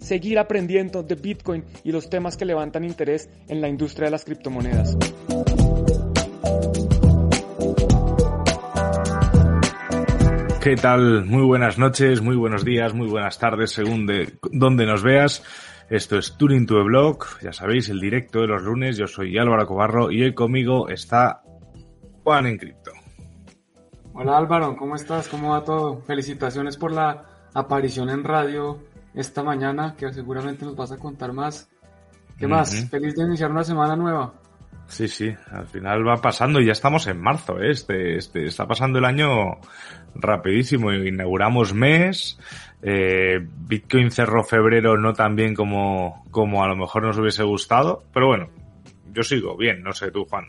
seguir aprendiendo de Bitcoin y los temas que levantan interés en la industria de las criptomonedas. ¿Qué tal? Muy buenas noches, muy buenos días, muy buenas tardes, según de donde nos veas. Esto es Turing to the Blog, ya sabéis, el directo de los lunes. Yo soy Álvaro Cobarro y hoy conmigo está Juan en Cripto. Hola Álvaro, ¿cómo estás? ¿Cómo va todo? Felicitaciones por la aparición en radio esta mañana, que seguramente nos vas a contar más. ¿Qué más? Feliz de iniciar una semana nueva. Sí, sí, al final va pasando y ya estamos en marzo, ¿eh? este, este, está pasando el año rapidísimo, inauguramos mes, eh, Bitcoin cerró febrero no tan bien como, como a lo mejor nos hubiese gustado, pero bueno, yo sigo bien, no sé tú Juan.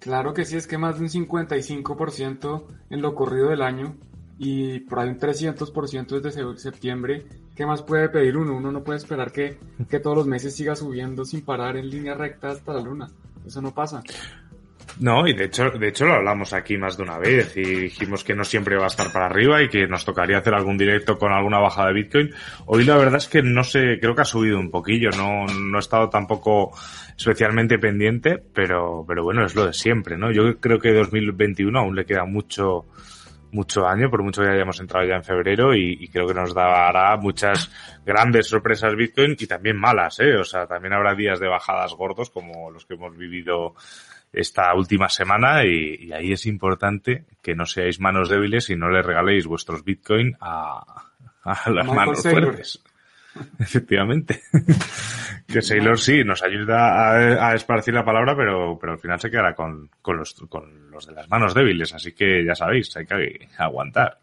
Claro que sí, es que más de un 55% en lo corrido del año y por ahí un 300% desde septiembre. ¿Qué más puede pedir uno? Uno no puede esperar que, que todos los meses siga subiendo sin parar en línea recta hasta la luna. Eso no pasa. No, y de hecho, de hecho lo hablamos aquí más de una vez y dijimos que no siempre va a estar para arriba y que nos tocaría hacer algún directo con alguna bajada de Bitcoin. Hoy la verdad es que no sé, creo que ha subido un poquillo, no, no he estado tampoco especialmente pendiente, pero, pero bueno, es lo de siempre, ¿no? Yo creo que 2021 aún le queda mucho, mucho año, por mucho que hayamos entrado ya en febrero y, creo que nos dará muchas grandes sorpresas Bitcoin y también malas, ¿eh? O sea, también habrá días de bajadas gordos como los que hemos vivido esta última semana y, ahí es importante que no seáis manos débiles y no le regaléis vuestros Bitcoin a, las manos fuertes. Efectivamente. que Sailor sí nos ayuda a, esparcir la palabra, pero, pero al final se quedará con, con, los, con los de las manos débiles. Así que ya sabéis, hay que aguantar.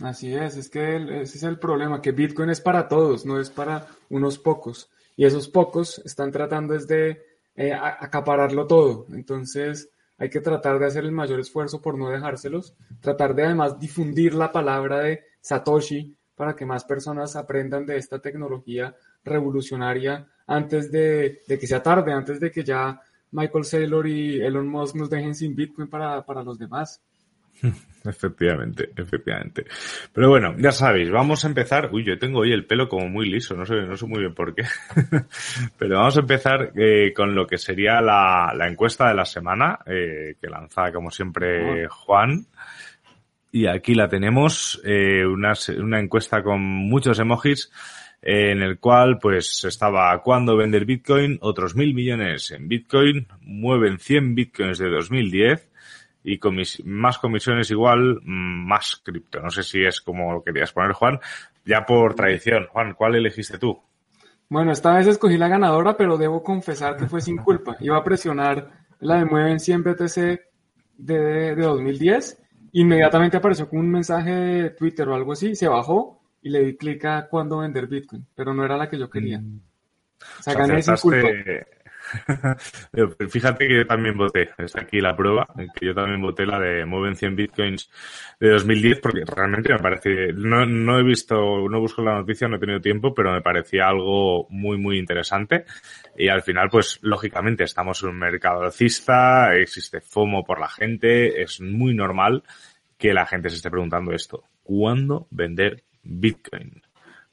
Así es, es que ese es el problema, que Bitcoin es para todos, no es para unos pocos. Y esos pocos están tratando de eh, acapararlo todo. Entonces hay que tratar de hacer el mayor esfuerzo por no dejárselos, tratar de además difundir la palabra de Satoshi para que más personas aprendan de esta tecnología revolucionaria antes de, que sea tarde, antes de que ya Michael Saylor y Elon Musk nos dejen sin Bitcoin para, para los demás. Efectivamente, efectivamente. Pero bueno, ya sabéis, vamos a empezar. Uy, yo tengo hoy el pelo como muy liso, no sé, no sé muy bien por qué. Pero vamos a empezar eh, con lo que sería la, la encuesta de la semana, eh, que lanza como siempre Juan. Y aquí la tenemos, eh, una, una encuesta con muchos emojis en el cual pues estaba cuándo vender Bitcoin, otros mil millones en Bitcoin, mueven 100 Bitcoins de 2010 y más comisiones igual, más cripto. No sé si es como lo querías poner, Juan. Ya por tradición, Juan, ¿cuál elegiste tú? Bueno, esta vez escogí la ganadora, pero debo confesar que fue sin culpa. Iba a presionar la de Mueven 100 BTC de, de 2010. Inmediatamente apareció con un mensaje de Twitter o algo así, se bajó y le di clic a cuándo vender Bitcoin, pero no era la que yo quería. Mm. O sea, gané sin culpa. Fíjate que yo también voté, está aquí la prueba, que yo también voté la de Mueven 100 Bitcoins de 2010 porque realmente me parece, no, no he visto, no busco la noticia, no he tenido tiempo, pero me parecía algo muy, muy interesante. Y al final, pues lógicamente estamos en un mercado alcista, existe FOMO por la gente, es muy normal que la gente se esté preguntando esto. ¿Cuándo vender Bitcoin?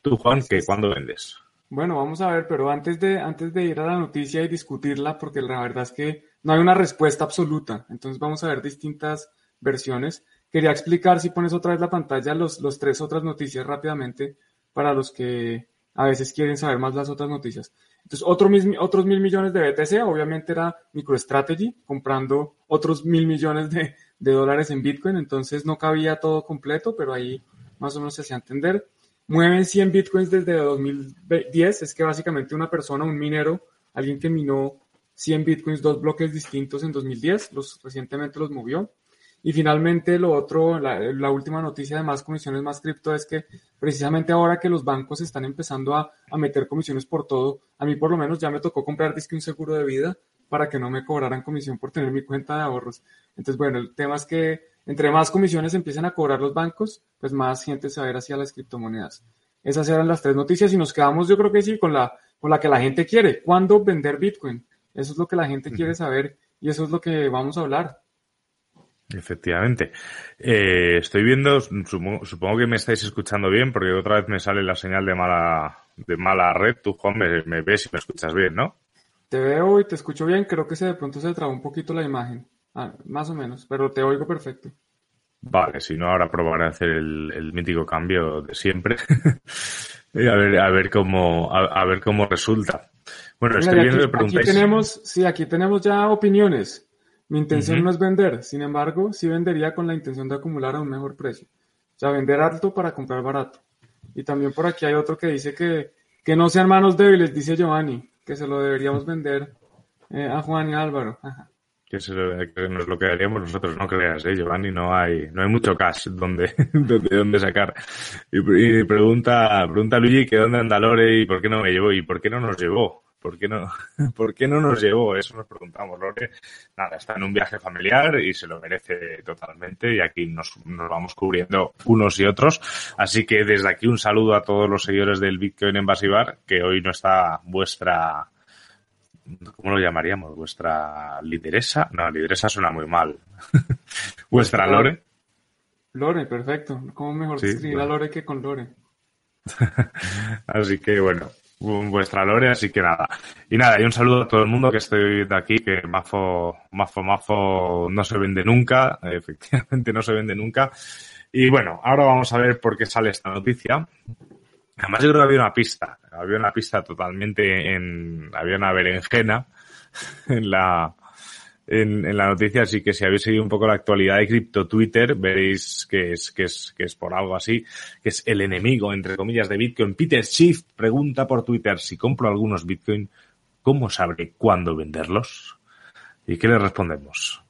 Tú, Juan, ¿qué, ¿cuándo vendes? Bueno, vamos a ver, pero antes de, antes de ir a la noticia y discutirla, porque la verdad es que no hay una respuesta absoluta, entonces vamos a ver distintas versiones. Quería explicar, si pones otra vez la pantalla, los, los tres otras noticias rápidamente para los que a veces quieren saber más las otras noticias. Entonces, otro otros mil millones de BTC, obviamente era MicroStrategy, comprando otros mil millones de, de dólares en Bitcoin, entonces no cabía todo completo, pero ahí más o menos se hacía entender mueven 100 bitcoins desde 2010, es que básicamente una persona, un minero, alguien que minó 100 bitcoins, dos bloques distintos en 2010, los recientemente los movió. Y finalmente lo otro, la, última noticia de más comisiones, más cripto, es que precisamente ahora que los bancos están empezando a, meter comisiones por todo, a mí por lo menos ya me tocó comprar disque un seguro de vida para que no me cobraran comisión por tener mi cuenta de ahorros. Entonces, bueno, el tema es que entre más comisiones empiecen a cobrar los bancos, pues más gente se va a ir hacia las criptomonedas. Esas eran las tres noticias y nos quedamos, yo creo que sí, con la, con la que la gente quiere. ¿Cuándo vender Bitcoin? Eso es lo que la gente quiere saber y eso es lo que vamos a hablar. Efectivamente. Eh, estoy viendo, supongo, que me estáis escuchando bien, porque otra vez me sale la señal de mala, de mala red. Tú, Juan, me, ves y me escuchas bien, ¿no? Te veo y te escucho bien. Creo que se de pronto se traba un poquito la imagen. Ah, más o menos, pero te oigo perfecto. Vale, si no, ahora probaré a hacer el, mítico cambio de siempre. a ver, a ver cómo, a, ver cómo resulta. Bueno, estoy viendo que preguntáis. Aquí tenemos, sí, aquí tenemos ya opiniones. Mi intención no es vender, sin embargo, sí vendería con la intención de acumular a un mejor precio. O sea, vender alto para comprar barato. Y también por aquí hay otro que dice que, que no sean manos débiles, dice Giovanni, que se lo deberíamos vender eh, a Juan y Álvaro. Que, es lo que haríamos nosotros, no creas, ¿eh, Giovanni, no hay, no hay mucho cash donde, donde, donde sacar. Y, y, pregunta, pregunta Luigi que dónde anda Lore y por qué no me llevó y por qué no nos llevó. ¿Por qué no, ¿por qué no nos llevó? Eso nos preguntamos, Lore. Nada, está en un viaje familiar y se lo merece totalmente y aquí nos, nos vamos cubriendo unos y otros. Así que desde aquí un saludo a todos los seguidores del Bitcoin en que hoy no está vuestra, ¿cómo lo llamaríamos? ¿Vuestra lideresa? No, lideresa suena muy mal. ¿Vuestra Lore? Lore, perfecto. ¿Cómo mejor escribir a Lore que con Lore? Así que bueno, vuestra lore, así que nada. Y nada, y un saludo a todo el mundo que estoy de aquí, que Mafo, Mafo, Mafo no se vende nunca, efectivamente no se vende nunca. Y bueno, ahora vamos a ver por qué sale esta noticia. Además yo creo que había una pista, había una pista totalmente en, había una berenjena en la, en, la noticia, así que si habéis seguido un poco la actualidad de cripto Twitter, veréis que es, que es, que es por algo así, que es el enemigo, entre comillas, de Bitcoin. Peter Schiff pregunta por Twitter, si compro algunos Bitcoin, ¿cómo sabré cuándo venderlos? ¿Y qué le respondemos?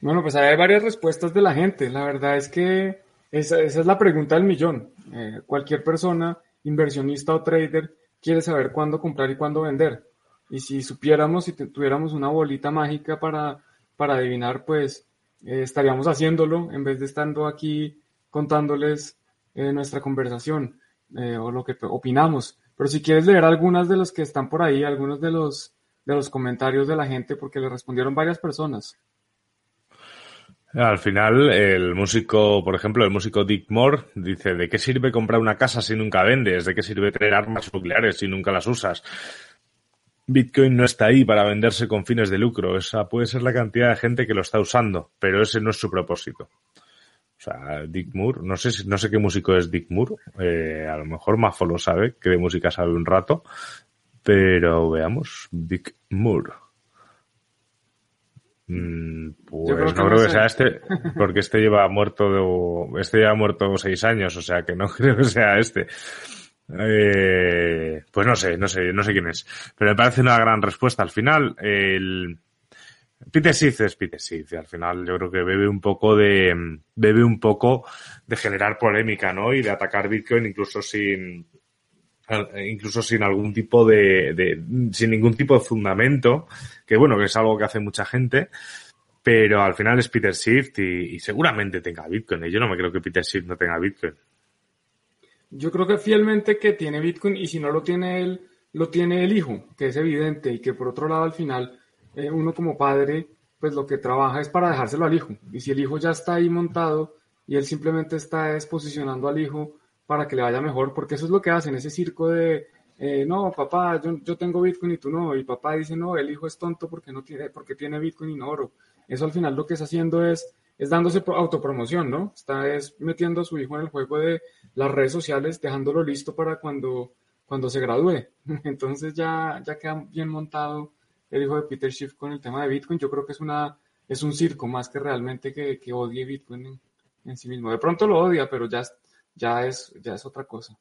Bueno, pues hay varias respuestas de la gente. La verdad es que esa, es la pregunta del millón. Eh, cualquier persona, inversionista o trader, quiere saber cuándo comprar y cuándo vender. Y si supiéramos, si tuviéramos una bolita mágica para, para adivinar, pues eh, estaríamos haciéndolo en vez de estando aquí contándoles eh, nuestra conversación o lo que opinamos. Pero si quieres leer algunas de los que están por ahí, algunos de los, de los comentarios de la gente, porque le respondieron varias personas. Al final, el músico, por ejemplo, el músico Dick Moore dice, ¿de qué sirve comprar una casa si nunca vendes? ¿De qué sirve tener armas nucleares si nunca las usas? Bitcoin no está ahí para venderse con fines de lucro. Esa puede ser la cantidad de gente que lo está usando, pero ese no es su propósito. O sea, Dick Moore, no sé, no sé qué músico es Dick Moore, eh, a lo mejor Mafo lo sabe, que de música sabe un rato, pero veamos, Dick Moore. Mm, pues no creo que sea este, porque este lleva muerto, de, este lleva muerto seis años, o sea que no creo que sea este. Eh, pues no sé, no sé, no sé quién es. Pero me parece una gran respuesta. Al final, el Peter Sith es Peter Sith. al final yo creo que bebe un poco de, bebe un poco de generar polémica, ¿no? Y de atacar Bitcoin incluso sin, incluso sin algún tipo de, sin ningún tipo de fundamento, que bueno, que es algo que hace mucha gente, pero al final es Peter Swift y, seguramente tenga Bitcoin. Y yo no me creo que Peter Swift no tenga Bitcoin. Yo creo que fielmente que tiene Bitcoin y si no lo tiene él, lo tiene el hijo, que es evidente y que por otro lado al final eh, uno como padre, pues lo que trabaja es para dejárselo al hijo. Y si el hijo ya está ahí montado y él simplemente está exposicionando al hijo para que le vaya mejor, porque eso es lo que hacen, ese circo de, eh, no, papá, yo, yo, tengo Bitcoin y tú no, y papá dice, no, el hijo es tonto porque, no tiene, porque tiene Bitcoin y no oro. Eso al final lo que está haciendo es es dándose autopromoción, ¿no? Está es metiendo a su hijo en el juego de las redes sociales, dejándolo listo para cuando, cuando se gradúe. Entonces ya, ya queda bien montado el hijo de Peter Schiff con el tema de Bitcoin. Yo creo que es una es un circo más que realmente que, que odie Bitcoin en, sí mismo. De pronto lo odia, pero ya, ya, es, ya es otra cosa.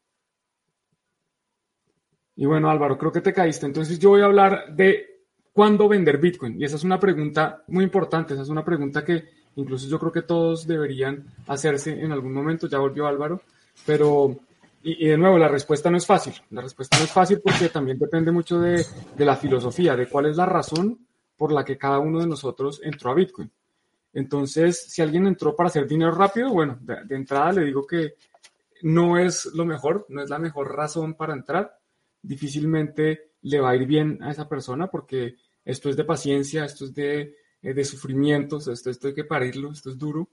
Y bueno, Álvaro, creo que te caíste. Entonces yo voy a hablar de cuándo vender Bitcoin. Y esa es una pregunta muy importante. Esa es una pregunta que Incluso yo creo que todos deberían hacerse en algún momento, ya volvió Álvaro, pero, y, de nuevo, la respuesta no es fácil. La respuesta no es fácil porque también depende mucho de, de la filosofía, de cuál es la razón por la que cada uno de nosotros entró a Bitcoin. Entonces, si alguien entró para hacer dinero rápido, bueno, de, entrada le digo que no es lo mejor, no es la mejor razón para entrar. Difícilmente le va a ir bien a esa persona porque esto es de paciencia, esto es de, eh, de sufrimientos, esto, esto hay que parirlo, esto es duro.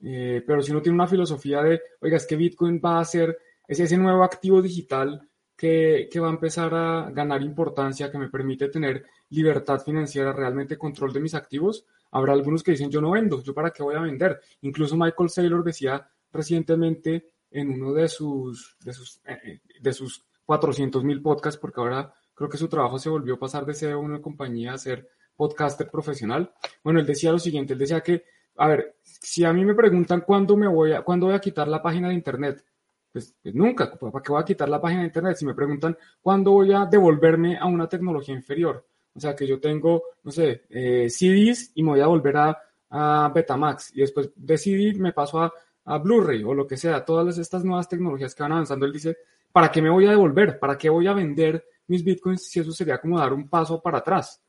Eh, pero si uno tiene una filosofía de, oiga, es que Bitcoin va a ser, es ese nuevo activo digital que, que va a empezar a ganar importancia, que me permite tener libertad financiera, realmente control de mis activos, habrá algunos que dicen yo no vendo, yo para qué voy a vender. Incluso Michael Saylor decía recientemente en uno de sus, de sus, eh, eh, de sus 400 mil podcasts, porque ahora creo que su trabajo se volvió a pasar de ser una compañía a ser podcaster profesional. Bueno, él decía lo siguiente, él decía que, a ver, si a mí me preguntan cuándo me voy a, cuándo voy a quitar la página de internet, pues, pues nunca, ¿para qué voy a quitar la página de internet? Si me preguntan cuándo voy a devolverme a una tecnología inferior, o sea, que yo tengo, no sé, eh, CDs y me voy a volver a, a, Betamax y después de CD me paso a, a Blu-ray o lo que sea, todas estas nuevas tecnologías que van avanzando. Él dice, ¿para qué me voy a devolver? ¿Para qué voy a vender mis bitcoins si eso sería como dar un paso para atrás?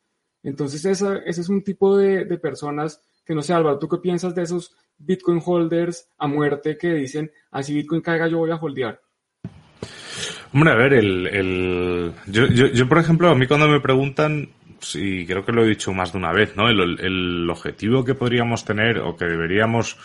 Entonces, esa, ese es un tipo de, de personas que no sé, Álvaro, ¿tú qué piensas de esos Bitcoin holders a muerte que dicen, así ah, Bitcoin caiga, yo voy a holdear? Hombre, a ver, el, el... Yo, yo, por ejemplo, a mí cuando me preguntan, y creo que lo he dicho más de una vez, ¿no? El, el objetivo que podríamos tener o que deberíamos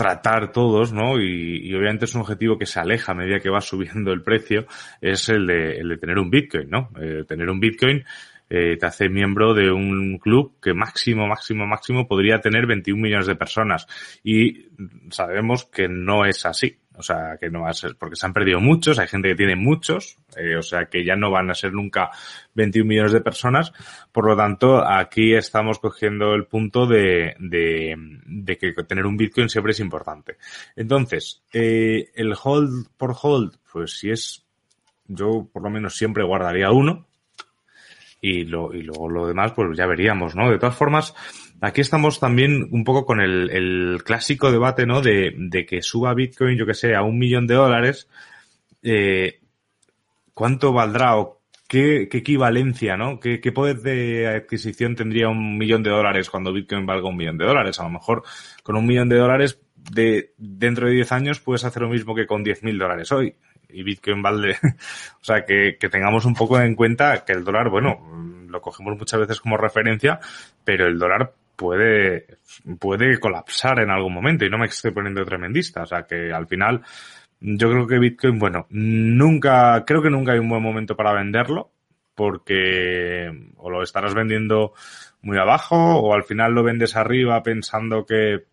tratar todos, ¿no? Y, y, obviamente es un objetivo que se aleja a medida que va subiendo el precio, es el de, el de tener un Bitcoin, ¿no? Eh, tener un Bitcoin eh, te hace miembro de un club que máximo, máximo, máximo podría tener 21 millones de personas. Y sabemos que no es así. O sea, que no va a ser, porque se han perdido muchos, hay gente que tiene muchos, eh, o sea, que ya no van a ser nunca 21 millones de personas. Por lo tanto, aquí estamos cogiendo el punto de, de, de que tener un Bitcoin siempre es importante. Entonces, eh, el hold por hold, pues si es, yo por lo menos siempre guardaría uno, y, lo, y luego lo demás, pues ya veríamos, ¿no? De todas formas, aquí estamos también un poco con el, el clásico debate, ¿no? De, de, que suba Bitcoin, yo que sé, a un millón de dólares, eh, ¿cuánto valdrá o qué, qué equivalencia, ¿no? ¿Qué, ¿Qué, poder de adquisición tendría un millón de dólares cuando Bitcoin valga un millón de dólares? A lo mejor con un millón de dólares de dentro de 10 años puedes hacer lo mismo que con 10 mil dólares hoy y Bitcoin vale. o sea, que, que tengamos un poco en cuenta que el dólar, bueno, lo cogemos muchas veces como referencia, pero el dólar puede, puede colapsar en algún momento y no me estoy poniendo tremendista. O sea, que al final, yo creo que Bitcoin, bueno, nunca, creo que nunca hay un buen momento para venderlo porque o lo estarás vendiendo muy abajo o al final lo vendes arriba pensando que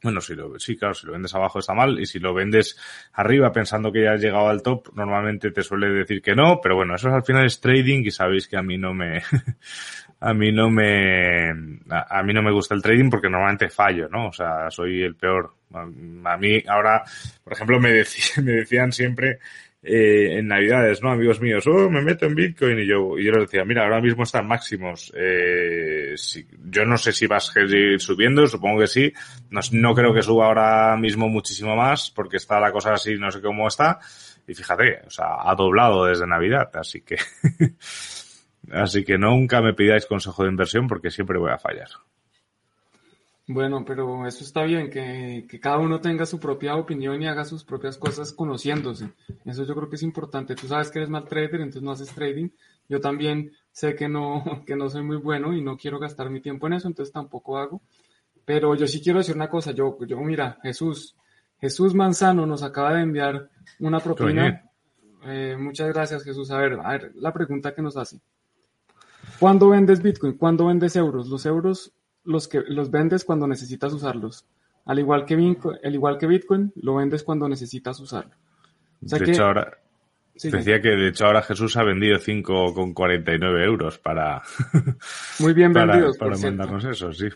bueno, si lo, sí, claro, si lo vendes abajo está mal y si lo vendes arriba pensando que ya has llegado al top, normalmente te suele decir que no, pero bueno, eso al final es trading y sabéis que a mí no me, a mí no me, a, mí no me gusta el trading porque normalmente fallo, ¿no? O sea, soy el peor. A, mí ahora, por ejemplo, me, me decían siempre, eh, en Navidades, ¿no? Amigos míos, oh, me meto en Bitcoin y yo, y yo les decía, mira, ahora mismo están máximos. Eh, si, yo no sé si vas a seguir subiendo, supongo que sí. No, no, creo que suba ahora mismo muchísimo más porque está la cosa así, no sé cómo está. Y fíjate, o sea, ha doblado desde Navidad, así que, así que nunca me pidáis consejo de inversión porque siempre voy a fallar. Bueno, pero eso está bien, que, que, cada uno tenga su propia opinión y haga sus propias cosas conociéndose. Eso yo creo que es importante. Tú sabes que eres mal trader, entonces no haces trading. Yo también sé que no, que no soy muy bueno y no quiero gastar mi tiempo en eso, entonces tampoco hago. Pero yo sí quiero decir una cosa. Yo, yo mira, Jesús, Jesús Manzano nos acaba de enviar una propina. Eh, muchas gracias, Jesús. A ver, a ver, la pregunta que nos hace. ¿Cuándo vendes Bitcoin? ¿Cuándo vendes euros? Los euros los, que, los vendes cuando necesitas usarlos. Al igual que, Bitcoin, al igual que Bitcoin, lo vendes cuando necesitas usarlo. de hecho, ahora, decía que de hecho ahora Jesús ha vendido 5,49 euros para... Muy bien vendidos, Para, mandarnos eso, sí.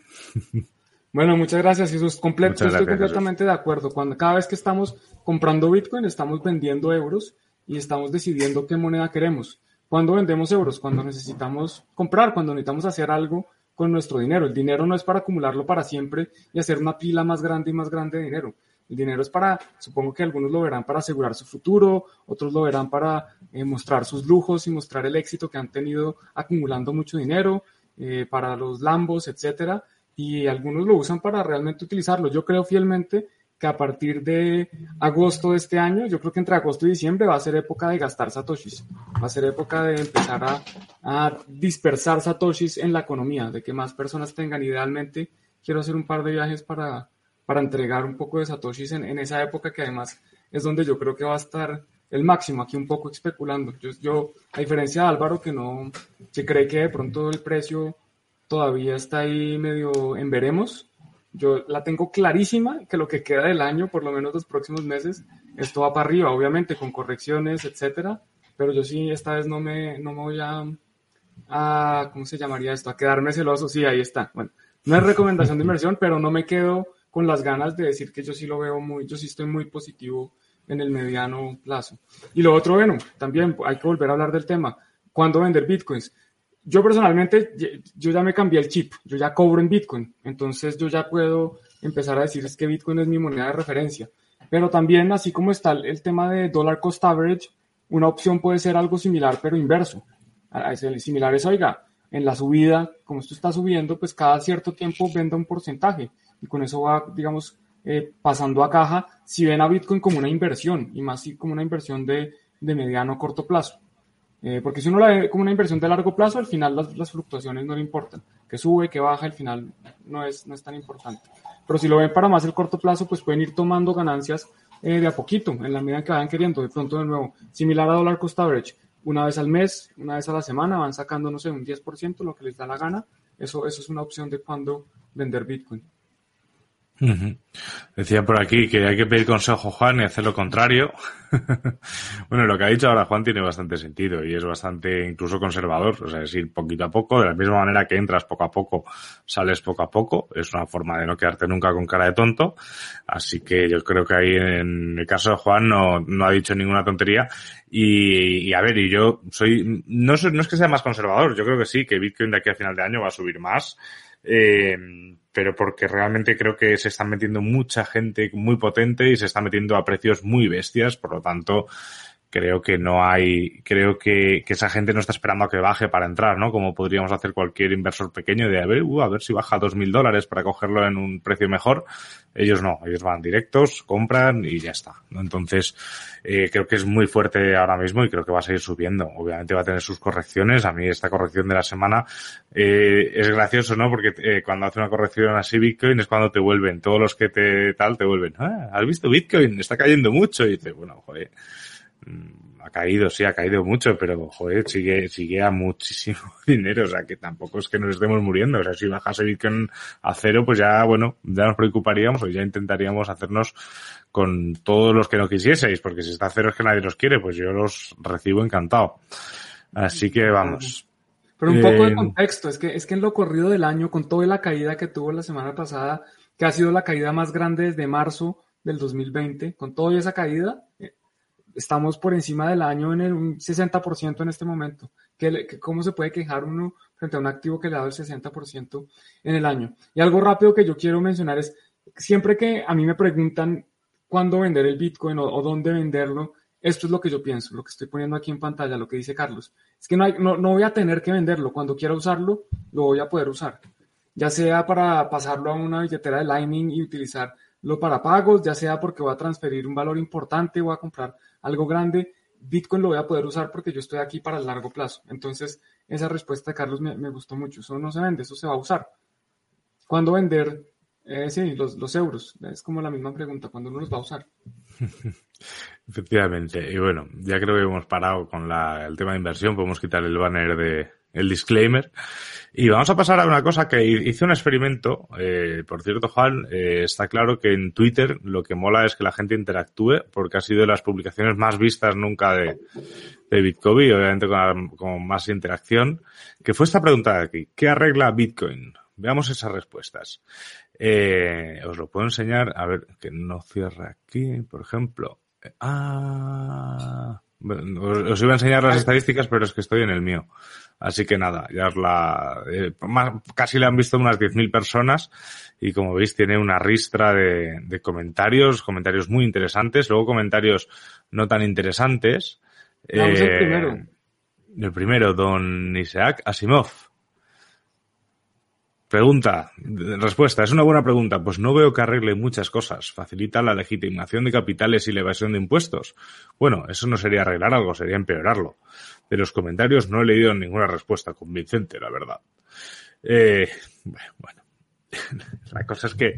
Bueno, muchas gracias Jesús. Completo, estoy completamente de acuerdo. Cuando cada vez que estamos comprando Bitcoin, estamos vendiendo euros y estamos decidiendo qué moneda queremos. ¿Cuándo vendemos euros? Cuando necesitamos comprar, cuando necesitamos hacer algo con nuestro dinero. El dinero no es para acumularlo para siempre y hacer una pila más grande y más grande de dinero. El dinero es para, supongo que algunos lo verán para asegurar su futuro, otros lo verán para eh, mostrar sus lujos y mostrar el éxito que han tenido acumulando mucho dinero, eh, para los lambos, etcétera, y algunos lo usan para realmente utilizarlo. Yo creo fielmente que a partir de agosto de este año, yo creo que entre agosto y diciembre va a ser época de gastar satoshis, va a ser época de empezar a, a dispersar satoshis en la economía, de que más personas tengan. Idealmente, quiero hacer un par de viajes para, para entregar un poco de satoshis en, en esa época que además es donde yo creo que va a estar el máximo, aquí un poco especulando. Yo, yo, a diferencia de Álvaro, que no, se cree que de pronto el precio todavía está ahí medio en veremos, yo la tengo clarísima que lo que queda del año, por lo menos los próximos meses, esto va para arriba, obviamente con correcciones, etcétera, pero yo sí esta vez no me, no me voy a, a, ¿cómo se llamaría esto? A quedarme celoso, sí, ahí está. Bueno, no es recomendación de inversión, pero no me quedo con las ganas de decir que yo sí lo veo muy, yo sí estoy muy positivo en el mediano plazo. Y lo otro, bueno, también hay que volver a hablar del tema. ¿Cuándo vender bitcoins? Yo personalmente, yo ya me cambié el chip, yo ya cobro en bitcoin, entonces yo ya puedo empezar a decir es que bitcoin es mi moneda de referencia. Pero también, así como está el tema de dollar cost average, una opción puede ser algo similar, pero inverso. Similar es, oiga, en la subida, como esto está subiendo, pues cada cierto tiempo venda un porcentaje y con eso va, digamos, eh, pasando a caja, si ven a Bitcoin como una inversión y más como una inversión de, de mediano corto plazo. Eh, porque si uno la ve como una inversión de largo plazo, al final las, fluctuaciones no le importan. Que sube, que baja, al final no es, no es tan importante. Pero si lo ven para más el corto plazo, pues pueden ir tomando ganancias eh, de a poquito, en la medida que vayan queriendo. De pronto, de nuevo, similar a dólar cost average, una vez al mes, una vez a la semana, van sacando, no sé, un 10%, lo que les da la gana. Eso, eso es una opción de cuando vender Bitcoin. Decía por aquí que hay que pedir consejo Juan y hacer lo contrario. bueno, lo que ha dicho ahora Juan tiene bastante sentido y es bastante incluso conservador. O sea, es ir poquito a poco, de la misma manera que entras poco a poco, sales poco a poco. Es una forma de no quedarte nunca con cara de tonto. Así que yo creo que ahí en el caso de Juan no, no ha dicho ninguna tontería. Y, y a ver, y yo soy, no, no es que sea más conservador, yo creo que sí, que Bitcoin de aquí a final de año va a subir más. Eh, pero porque realmente creo que se están metiendo mucha gente muy potente y se está metiendo a precios muy bestias, por lo tanto, creo que no hay, creo que, que, esa gente no está esperando a que baje para entrar, ¿no? Como podríamos hacer cualquier inversor pequeño de a ver, uh, a ver si baja dos mil dólares para cogerlo en un precio mejor. Ellos no, ellos van directos, compran y ya está, ¿no? Entonces, eh, creo que es muy fuerte ahora mismo y creo que va a seguir subiendo. Obviamente va a tener sus correcciones. A mí esta corrección de la semana eh, es gracioso, ¿no? Porque eh, cuando hace una corrección así Bitcoin es cuando te vuelven, todos los que te tal te vuelven, ah, ¿has visto Bitcoin? Está cayendo mucho. Y dices, bueno, joder ha caído, sí, ha caído mucho, pero joder, sigue, sigue a muchísimo dinero, o sea que tampoco es que nos estemos muriendo, o sea, si bajase Bitcoin a cero, pues ya, bueno, ya nos preocuparíamos o ya intentaríamos hacernos con todos los que no quisieseis, porque si está a cero es que nadie los quiere, pues yo los recibo encantado. Así que vamos. Pero un poco de contexto, es que, es que en lo corrido del año, con toda la caída que tuvo la semana pasada, que ha sido la caída más grande desde marzo del 2020, con toda esa caída, estamos por encima del año en el, un 60% en este momento. ¿Qué, ¿Cómo se puede quejar uno frente a un activo que le ha dado el 60% en el año? Y algo rápido que yo quiero mencionar es, siempre que a mí me preguntan cuándo vender el Bitcoin o, o dónde venderlo, esto es lo que yo pienso, lo que estoy poniendo aquí en pantalla, lo que dice Carlos. Es que no, hay, no, no voy a tener que venderlo. Cuando quiera usarlo, lo voy a poder usar. Ya sea para pasarlo a una billetera de Lightning y utilizarlo para pagos, ya sea porque voy a transferir un valor importante, voy a comprar algo grande, Bitcoin lo voy a poder usar porque yo estoy aquí para el largo plazo. Entonces, esa respuesta de Carlos me, me gustó mucho. Eso no se vende, eso se va a usar. ¿Cuándo vender? Eh, sí, los, los euros. Es como la misma pregunta, ¿cuándo uno los va a usar? Efectivamente. Y bueno, ya creo que hemos parado con la, el tema de inversión. Podemos quitar el banner de, el disclaimer. Y vamos a pasar a una cosa que hice un experimento. Eh, por cierto, Juan, eh, está claro que en Twitter lo que mola es que la gente interactúe, porque ha sido de las publicaciones más vistas nunca de, de Bitcoin, obviamente con, con, más interacción, que fue esta pregunta de aquí. ¿Qué arregla Bitcoin? Veamos esas respuestas. Eh, os lo puedo enseñar, a ver, que no cierra aquí, por ejemplo. Ah, Os iba a enseñar las estadísticas, pero es que estoy en el mío. Así que nada, ya os la, eh, casi le han visto unas 10.000 personas y como veis tiene una ristra de, de, comentarios, comentarios muy interesantes, luego comentarios no tan interesantes. Vamos el primero. El primero, don Isaac Asimov. Pregunta, respuesta, es una buena pregunta. Pues no veo que arregle muchas cosas. Facilita la legitimación de capitales y la evasión de impuestos. Bueno, eso no sería arreglar algo, sería empeorarlo. De los comentarios no he leído ninguna respuesta convincente, la verdad. Eh, bueno, la cosa es que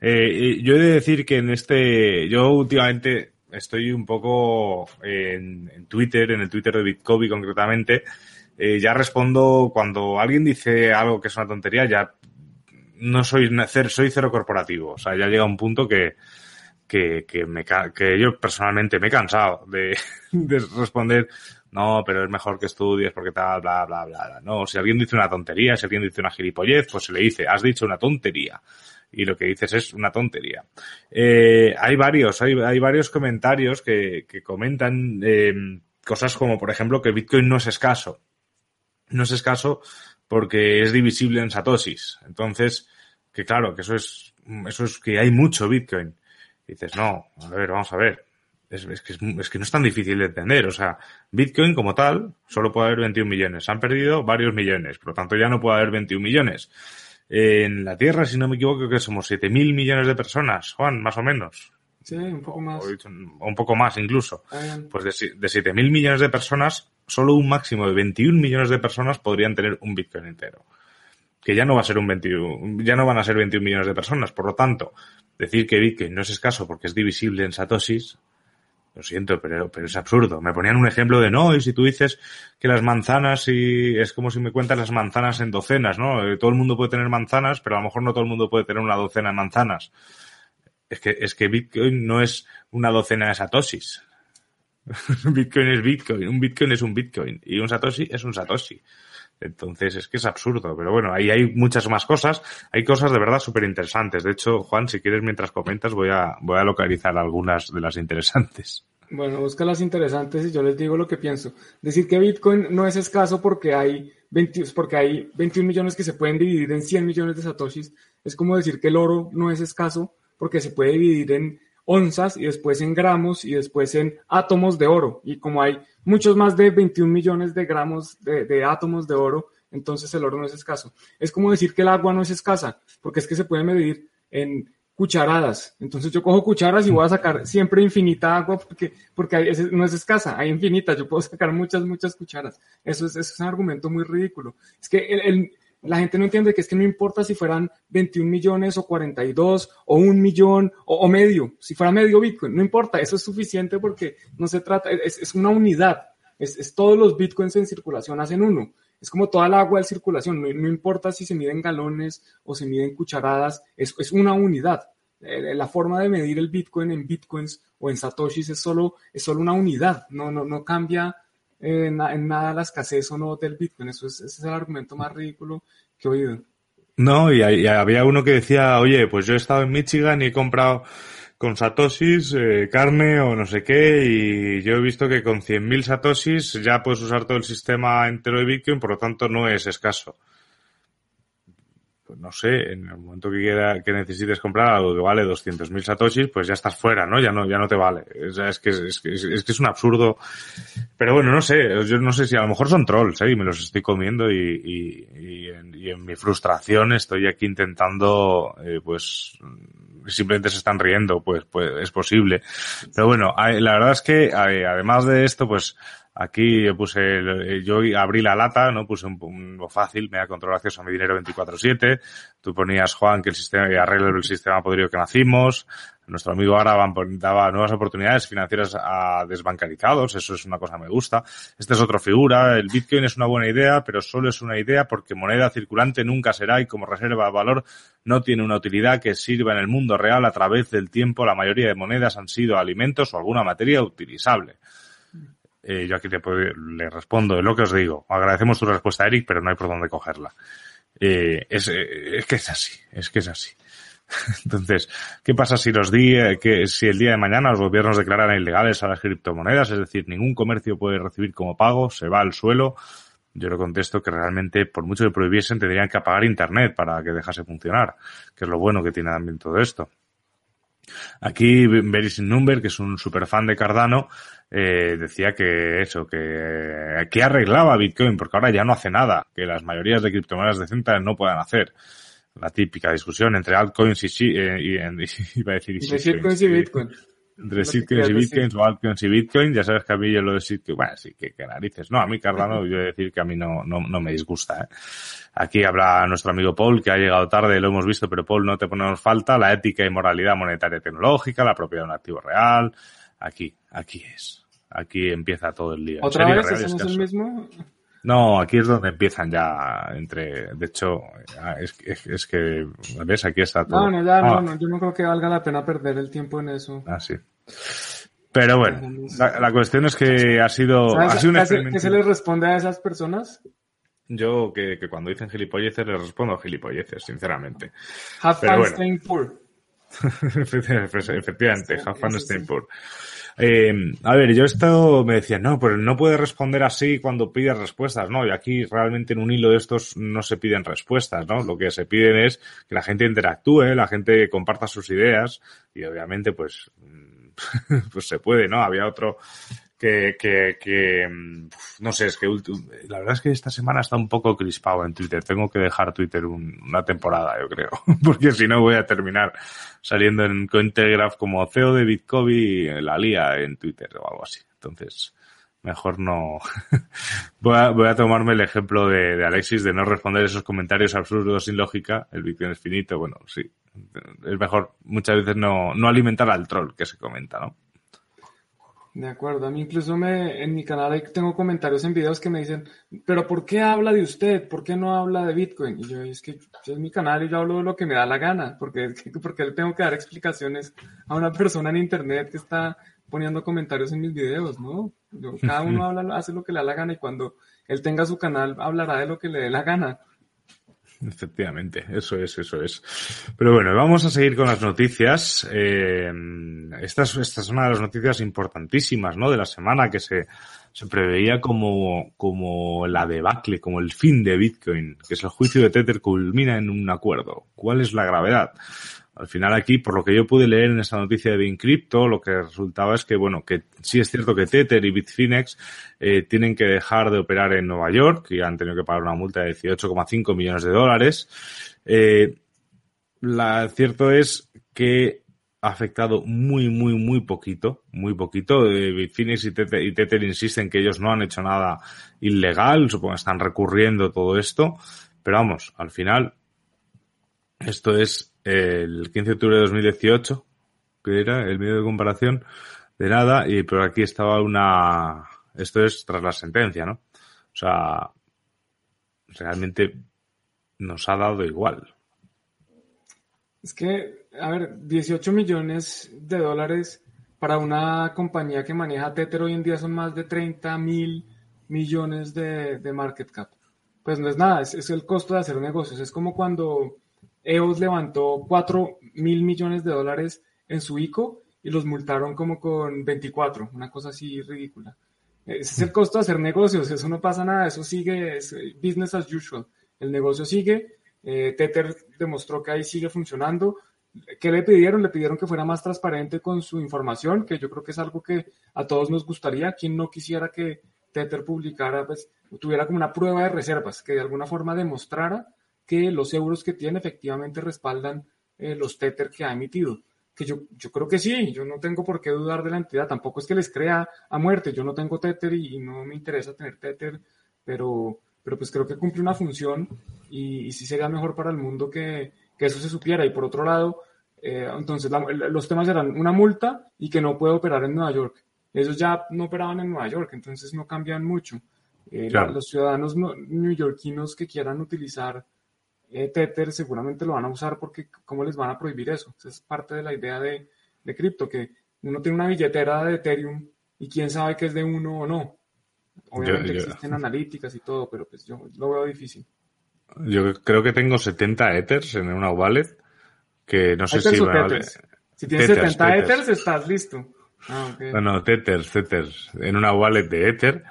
eh, yo he de decir que en este, yo últimamente estoy un poco en, en Twitter, en el Twitter de Bitcoin concretamente, eh, ya respondo cuando alguien dice algo que es una tontería, ya no soy, soy cero corporativo. O sea, ya llega un punto que, que, que, me, que yo personalmente me he cansado de responder, no, pero es mejor que estudies porque tal, bla, bla, bla, bla. No, si alguien dice una tontería, si alguien dice una gilipollez, pues se le dice, has dicho una tontería. Y lo que dices es una tontería. Eh, hay varios, hay, hay varios comentarios que, comentan eh, cosas como, por ejemplo, que Bitcoin no es escaso no es escaso porque es divisible en satoshis. Entonces, que claro, que eso es, eso es que hay mucho Bitcoin. Dices, no, a ver, vamos a ver. Es, es, que es, que no es tan difícil de entender. O sea, Bitcoin como tal, solo puede haber 21 millones. Han perdido varios millones. Por lo tanto, ya no puede haber 21 millones. En la Tierra, si no me equivoco, que somos 7.000 millones de personas, Juan, más o menos. Sí, un poco más. O un poco más incluso. Pues de, de 7.000 millones de personas, solo un máximo de 21 millones de personas podrían tener un Bitcoin entero. Que ya no va a ser un 21, ya no van a ser 21 millones de personas. Por lo tanto, decir que Bitcoin no es escaso porque es divisible en satoshis, lo siento, pero, pero es absurdo. Me ponían un ejemplo de no, y si tú dices que las manzanas y es como si me cuentas las manzanas en docenas, ¿no? Eh, todo el mundo puede tener manzanas, pero a lo mejor no todo el mundo puede tener una docena de manzanas. Es que, es que Bitcoin no es una docena de satoshis. Bitcoin es Bitcoin, un Bitcoin es un Bitcoin y un Satoshi es un Satoshi. Entonces es que es absurdo, pero bueno, ahí hay muchas más cosas, hay cosas de verdad súper interesantes. De hecho, Juan, si quieres mientras comentas voy a, voy a localizar algunas de las interesantes. Bueno, busca las interesantes y yo les digo lo que pienso. Decir que Bitcoin no es escaso porque hay 20, porque hay 21 millones que se pueden dividir en 100 millones de satoshis, es como decir que el oro no es escaso porque se puede dividir en onzas y después en gramos y después en átomos de oro. Y como hay muchos más de 21 millones de gramos de, átomos de oro, entonces el oro no es escaso. Es como decir que el agua no es escasa, porque es que se puede medir en cucharadas. Entonces yo cojo cucharas y voy a sacar siempre infinita agua porque, porque no es escasa, hay infinita. Yo puedo sacar muchas, muchas cucharas. Eso es, es un argumento muy ridículo. Es que el, la gente no entiende que es que no importa si fueran 21 millones o 42 o un millón o, medio, si fuera medio Bitcoin, no importa, eso es suficiente porque no se trata, es, es una unidad, es, es, todos los Bitcoins en circulación hacen uno, es como toda el agua en circulación, no, no importa si se miden galones o se miden cucharadas, es, es una unidad. Eh, la forma de medir el Bitcoin en Bitcoins o en Satoshis es solo, es solo una unidad, no, no, no cambia en, nada la escasez o no del Bitcoin. Eso es, ese es el argumento más ridículo que he oído. No, y, había uno que decía, oye, pues yo he estado en Michigan y he comprado con satoshis eh, carne o no sé qué y yo he visto que con 100.000 satoshis ya puedes usar todo el sistema entero de Bitcoin, por lo tanto no es escaso pues no sé, en el momento que quiera, que necesites comprar algo que vale 200.000 satoshis, pues ya estás fuera, ¿no? Ya no, ya no te vale. Es, es, que, es, que, es, que es un absurdo. Pero bueno, no sé, yo no sé si a lo mejor son trolls, ¿eh? Y me los estoy comiendo y, y, y, en, y en, mi frustración estoy aquí intentando, eh, pues, simplemente se están riendo, pues, pues es posible. Pero bueno, la verdad es que además de esto, pues, Aquí yo puse, yo abrí la lata, ¿no? Puse un, un fácil, me da control acceso a mi dinero 24-7. Tú ponías, Juan, que el sistema, y arregla el sistema podrido que nacimos. Nuestro amigo Araban daba nuevas oportunidades financieras a desbancarizados. Eso es una cosa que me gusta. Esta es otra figura. El Bitcoin es una buena idea, pero solo es una idea porque moneda circulante nunca será y como reserva de valor no tiene una utilidad que sirva en el mundo real a través del tiempo. La mayoría de monedas han sido alimentos o alguna materia utilizable. Eh, yo aquí te le respondo lo que os digo. Agradecemos tu respuesta, Eric, pero no hay por dónde cogerla. Eh, es, eh, es, que es así, es que es así. Entonces, ¿qué pasa si los días, que si el día de mañana los gobiernos declaran ilegales a las criptomonedas? Es decir, ningún comercio puede recibir como pago, se va al suelo. Yo le contesto que realmente, por mucho que prohibiesen, tendrían que apagar Internet para que dejase funcionar, que es lo bueno que tiene también todo esto. Aquí Sin Number, que es un super fan de Cardano, eh, decía que eso, que, que arreglaba Bitcoin, porque ahora ya no hace nada, que las mayorías de criptomonedas decentes no puedan hacer. La típica discusión entre altcoins y, eh, y, y, iba a decir y shitcoins y Bitcoin. Entre shitcoins y bitcoins o altcoins y bitcoin, ya sabes que a mí yo lo de shitcoin, bueno, sí, que, que narices. No, a mí Cardano, yo voy a decir que a mí no, no, no me disgusta, ¿eh? Aquí habrá nuestro amigo Paul, que ha llegado tarde, lo hemos visto, pero Paul, no te ponemos falta, la ética y moralidad monetaria y tecnológica, la propiedad de un activo real. Aquí, aquí es. Aquí empieza todo el día. ¿Otra vez hacemos el mismo? No, aquí es donde empiezan ya entre, de hecho, es, es, es que, ¿ves? Aquí está todo. No, no, ya, ah. no, no, yo no creo que valga la pena perder el tiempo en eso. Ah, sí. Pero bueno, la, la cuestión es que ha sido, ha sido un experimento. ¿Qué se les responde a esas personas? Yo que, que, cuando dicen gilipolleces les respondo gilipolleces, sinceramente. Have fun bueno. staying poor. Efectivamente, have fun staying poor. Eh, a ver, yo esto me decía, no, pero no puede responder así cuando pides respuestas, ¿no? Y aquí realmente en un hilo de estos no se piden respuestas, ¿no? Lo que se piden es que la gente interactúe, la gente comparta sus ideas y obviamente pues, pues se puede, ¿no? Había otro que, que, que, no sé, es que la verdad es que esta semana está un poco crispado en Twitter. Tengo que dejar Twitter un, una temporada, yo creo, porque si no voy a terminar saliendo en Cointelegraph como CEO de Bitcoin la lía en Twitter o algo así. Entonces, mejor no. voy, a, voy a tomarme el ejemplo de, de, Alexis de no responder esos comentarios absurdos sin lógica. El Bitcoin es finito. Bueno, sí. Es mejor muchas veces no, no alimentar al troll que se comenta, ¿no? De acuerdo, a mí incluso me, en mi canal tengo comentarios en videos que me dicen, pero ¿por qué habla de usted? ¿Por qué no habla de Bitcoin? Y yo, es que es mi canal y yo hablo de lo que me da la gana, porque, porque tengo que dar explicaciones a una persona en internet que está poniendo comentarios en mis videos, ¿no? Yo, cada uno habla, hace lo que le da la gana y cuando él tenga su canal hablará de lo que le dé la gana. Efectivamente, eso es, eso es. Pero bueno, vamos a seguir con las noticias. Eh, esta, es, esta es una de las noticias importantísimas, ¿no? De la semana que se, se preveía como, como la debacle, como el fin de Bitcoin, que es el juicio de Tether culmina en un acuerdo. ¿Cuál es la gravedad? Al final aquí, por lo que yo pude leer en esta noticia de Bincrypto, lo que resultaba es que, bueno, que sí es cierto que Tether y Bitfinex eh, tienen que dejar de operar en Nueva York y han tenido que pagar una multa de 18,5 millones de dólares. Eh, la cierto es que ha afectado muy, muy, muy poquito, muy poquito. Eh, Bitfinex y Tether, y Tether insisten que ellos no han hecho nada ilegal, supongo que están recurriendo todo esto, pero vamos, al final, esto es el 15 de octubre de 2018, que era el medio de comparación de nada, y pero aquí estaba una, esto es tras la sentencia, ¿no? O sea, realmente nos ha dado igual. Es que, a ver, 18 millones de dólares para una compañía que maneja Tether hoy en día son más de 30 mil millones de, de, market cap. Pues no es nada, es, es el costo de hacer negocios. Es como cuando EOS levantó 4 mil millones de dólares en su ICO y los multaron como con 24, una cosa así ridícula. Ese es el costo de hacer negocios, eso no pasa nada, eso sigue, es business as usual. El negocio sigue, eh, Tether demostró que ahí sigue funcionando. ¿Qué le pidieron? Le pidieron que fuera más transparente con su información, que yo creo que es algo que a todos nos gustaría. Quien no quisiera que Tether publicara, pues tuviera como una prueba de reservas, que de alguna forma demostrara que los euros que tiene efectivamente respaldan eh, los Tether que ha emitido. Que yo, yo creo que sí, yo no tengo por qué dudar de la entidad, tampoco es que les crea a muerte, yo no tengo Tether y, y no me interesa tener Tether, pero, pero pues creo que cumple una función y, y sí sería mejor para el mundo que, que eso se supiera. Y por otro lado, eh, entonces la, los temas eran una multa y que no puede operar en Nueva York. Ellos ya no operaban en Nueva York, entonces no cambian mucho. Eh, claro. Los ciudadanos neoyorquinos que quieran utilizar eh, Tether seguramente lo van a usar porque ¿cómo les van a prohibir eso? Esa es parte de la idea de, de cripto, que uno tiene una billetera de Ethereum y quién sabe que es de uno o no. Obviamente yo, yo, existen analíticas y todo, pero pues yo lo veo difícil. Yo creo que tengo 70 Ethers en una wallet que no sé si vale. Si tienes 70 Ethers, estás listo. Ah, okay. No, no, Tethers, Tethers, en una wallet de Ether,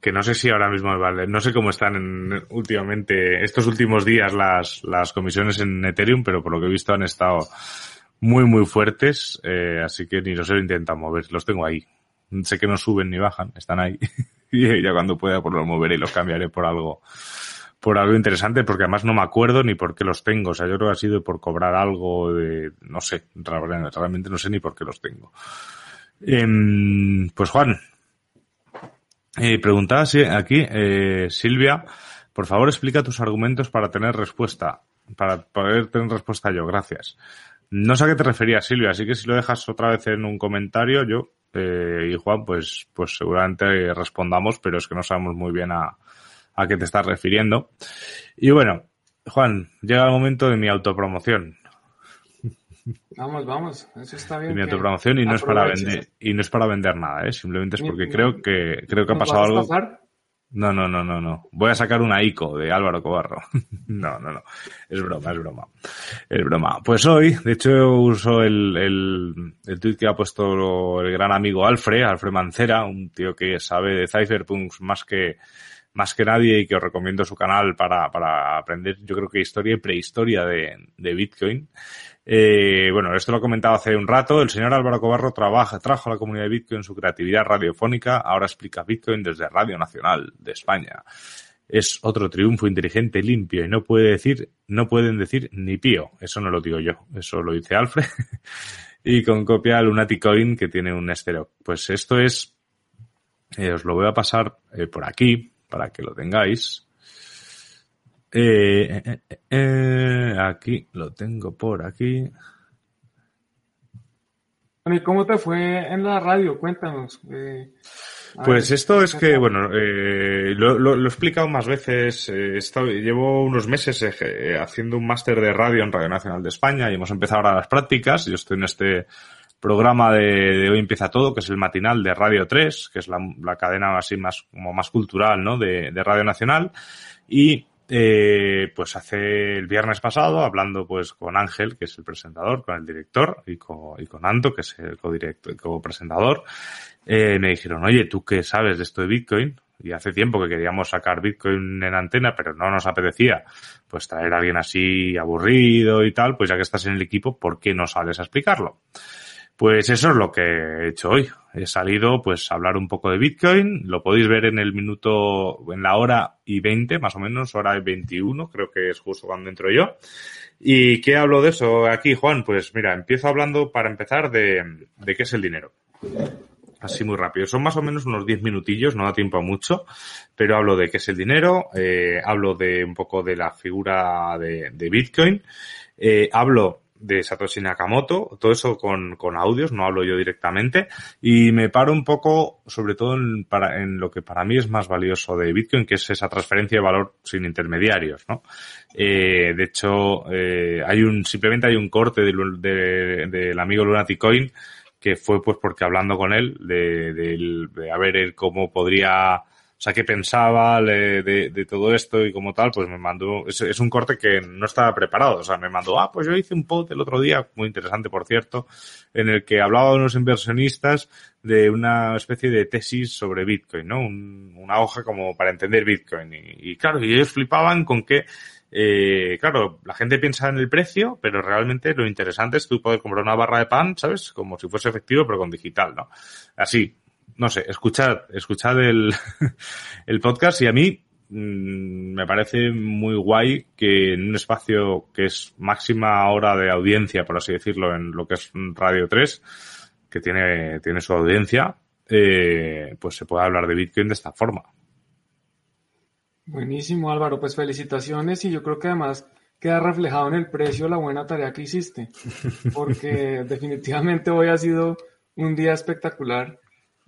que no sé si ahora mismo vale, no sé cómo están en, últimamente, estos últimos días las, las comisiones en Ethereum, pero por lo que he visto han estado muy, muy fuertes, eh, así que ni los he intentado mover, los tengo ahí. Sé que no suben ni bajan, están ahí. y ya cuando pueda pues los moveré y los cambiaré por algo, por algo interesante, porque además no me acuerdo ni por qué los tengo. O sea, yo creo que ha sido por cobrar algo de, no sé, realmente no sé ni por qué los tengo. Em, pues Juan, eh, preguntaba aquí, eh, Silvia, por favor explica tus argumentos para tener respuesta, para poder tener respuesta yo, gracias. No sé a qué te referías, Silvia, así que si lo dejas otra vez en un comentario, yo eh, y Juan, pues, pues seguramente respondamos, pero es que no sabemos muy bien a, a qué te estás refiriendo. Y bueno, Juan, llega el momento de mi autopromoción. Vamos, vamos, eso está bien. mi autopromoción y no es para vender y no es para vender nada, ¿eh? simplemente es porque creo que creo que ha pasado algo. No, no, no, no, no. Voy a sacar una ICO de Álvaro Cobarro. no, no, no. Es broma, es broma. Es broma. Pues hoy, de hecho, uso el, el, el tweet que ha puesto el gran amigo Alfred, Alfred Mancera, un tío que sabe de cypherpunks más que, más que nadie y que os recomiendo su canal para, para aprender, yo creo que historia y prehistoria de, de Bitcoin. Eh, bueno, esto lo he comentado hace un rato. El señor Álvaro Cobarro trabaja, trajo a la comunidad de Bitcoin su creatividad radiofónica. Ahora explica Bitcoin desde Radio Nacional de España. Es otro triunfo inteligente, limpio y no puede decir, no pueden decir ni pío. Eso no lo digo yo. Eso lo dice Alfred. y con copia Lunaticoin que tiene un estero. Pues esto es, eh, os lo voy a pasar eh, por aquí para que lo tengáis. Eh, eh, eh, eh, aquí lo tengo por aquí. ¿Y cómo te fue en la radio? Cuéntanos. pues esto es que, bueno, lo, he explicado más veces. llevo unos meses haciendo un máster de radio en Radio Nacional de España y hemos empezado ahora las prácticas. Yo estoy en este programa de, Hoy Empieza Todo, que es el matinal de Radio 3, que es la, cadena así más, como más cultural, ¿no? De, de Radio Nacional. Y eh, pues hace el viernes pasado, hablando pues con Ángel, que es el presentador, con el director, y con, y con Anto, que es el codirector, copresentador, eh, me dijeron, oye, ¿tú qué sabes de esto de Bitcoin? Y hace tiempo que queríamos sacar Bitcoin en antena, pero no nos apetecía, pues traer a alguien así aburrido y tal, pues ya que estás en el equipo, ¿por qué no sales a explicarlo? Pues eso es lo que he hecho hoy. He salido pues a hablar un poco de Bitcoin. Lo podéis ver en el minuto, en la hora y 20, más o menos, hora y 21, creo que es justo cuando entro yo. ¿Y qué hablo de eso aquí, Juan? Pues mira, empiezo hablando para empezar de, de qué es el dinero. Así muy rápido. Son más o menos unos 10 minutillos, no da tiempo a mucho, pero hablo de qué es el dinero, eh, hablo de un poco de la figura de, Bitcoin, eh, hablo de Satoshi Nakamoto, todo eso con, con audios, no hablo yo directamente, y me paro un poco, sobre todo en, para, en lo que para mí es más valioso de Bitcoin, que es esa transferencia de valor sin intermediarios, ¿no? Eh, de hecho, eh, hay un, simplemente hay un corte del de, de, amigo Lunatic Coin, que fue pues porque hablando con él, de, de, de a ver él cómo podría o sea, qué pensaba de, de, todo esto y como tal, pues me mandó, es, es, un corte que no estaba preparado, o sea, me mandó, ah, pues yo hice un post el otro día, muy interesante por cierto, en el que hablaba de unos inversionistas de una especie de tesis sobre Bitcoin, ¿no? Un, una hoja como para entender Bitcoin. Y, claro, y ellos flipaban con que eh, claro, la gente piensa en el precio, pero realmente lo interesante es tú poder comprar una barra de pan, ¿sabes? Como si fuese efectivo, pero con digital, ¿no? Así, no sé, escuchad, escuchad el, el podcast y a mí mmm, me parece muy guay que en un espacio que es máxima hora de audiencia, por así decirlo, en lo que es Radio 3, que tiene, tiene su audiencia, eh, pues se pueda hablar de Bitcoin de esta forma. Buenísimo Álvaro, pues felicitaciones y yo creo que además queda reflejado en el precio la buena tarea que hiciste, porque definitivamente hoy ha sido un día espectacular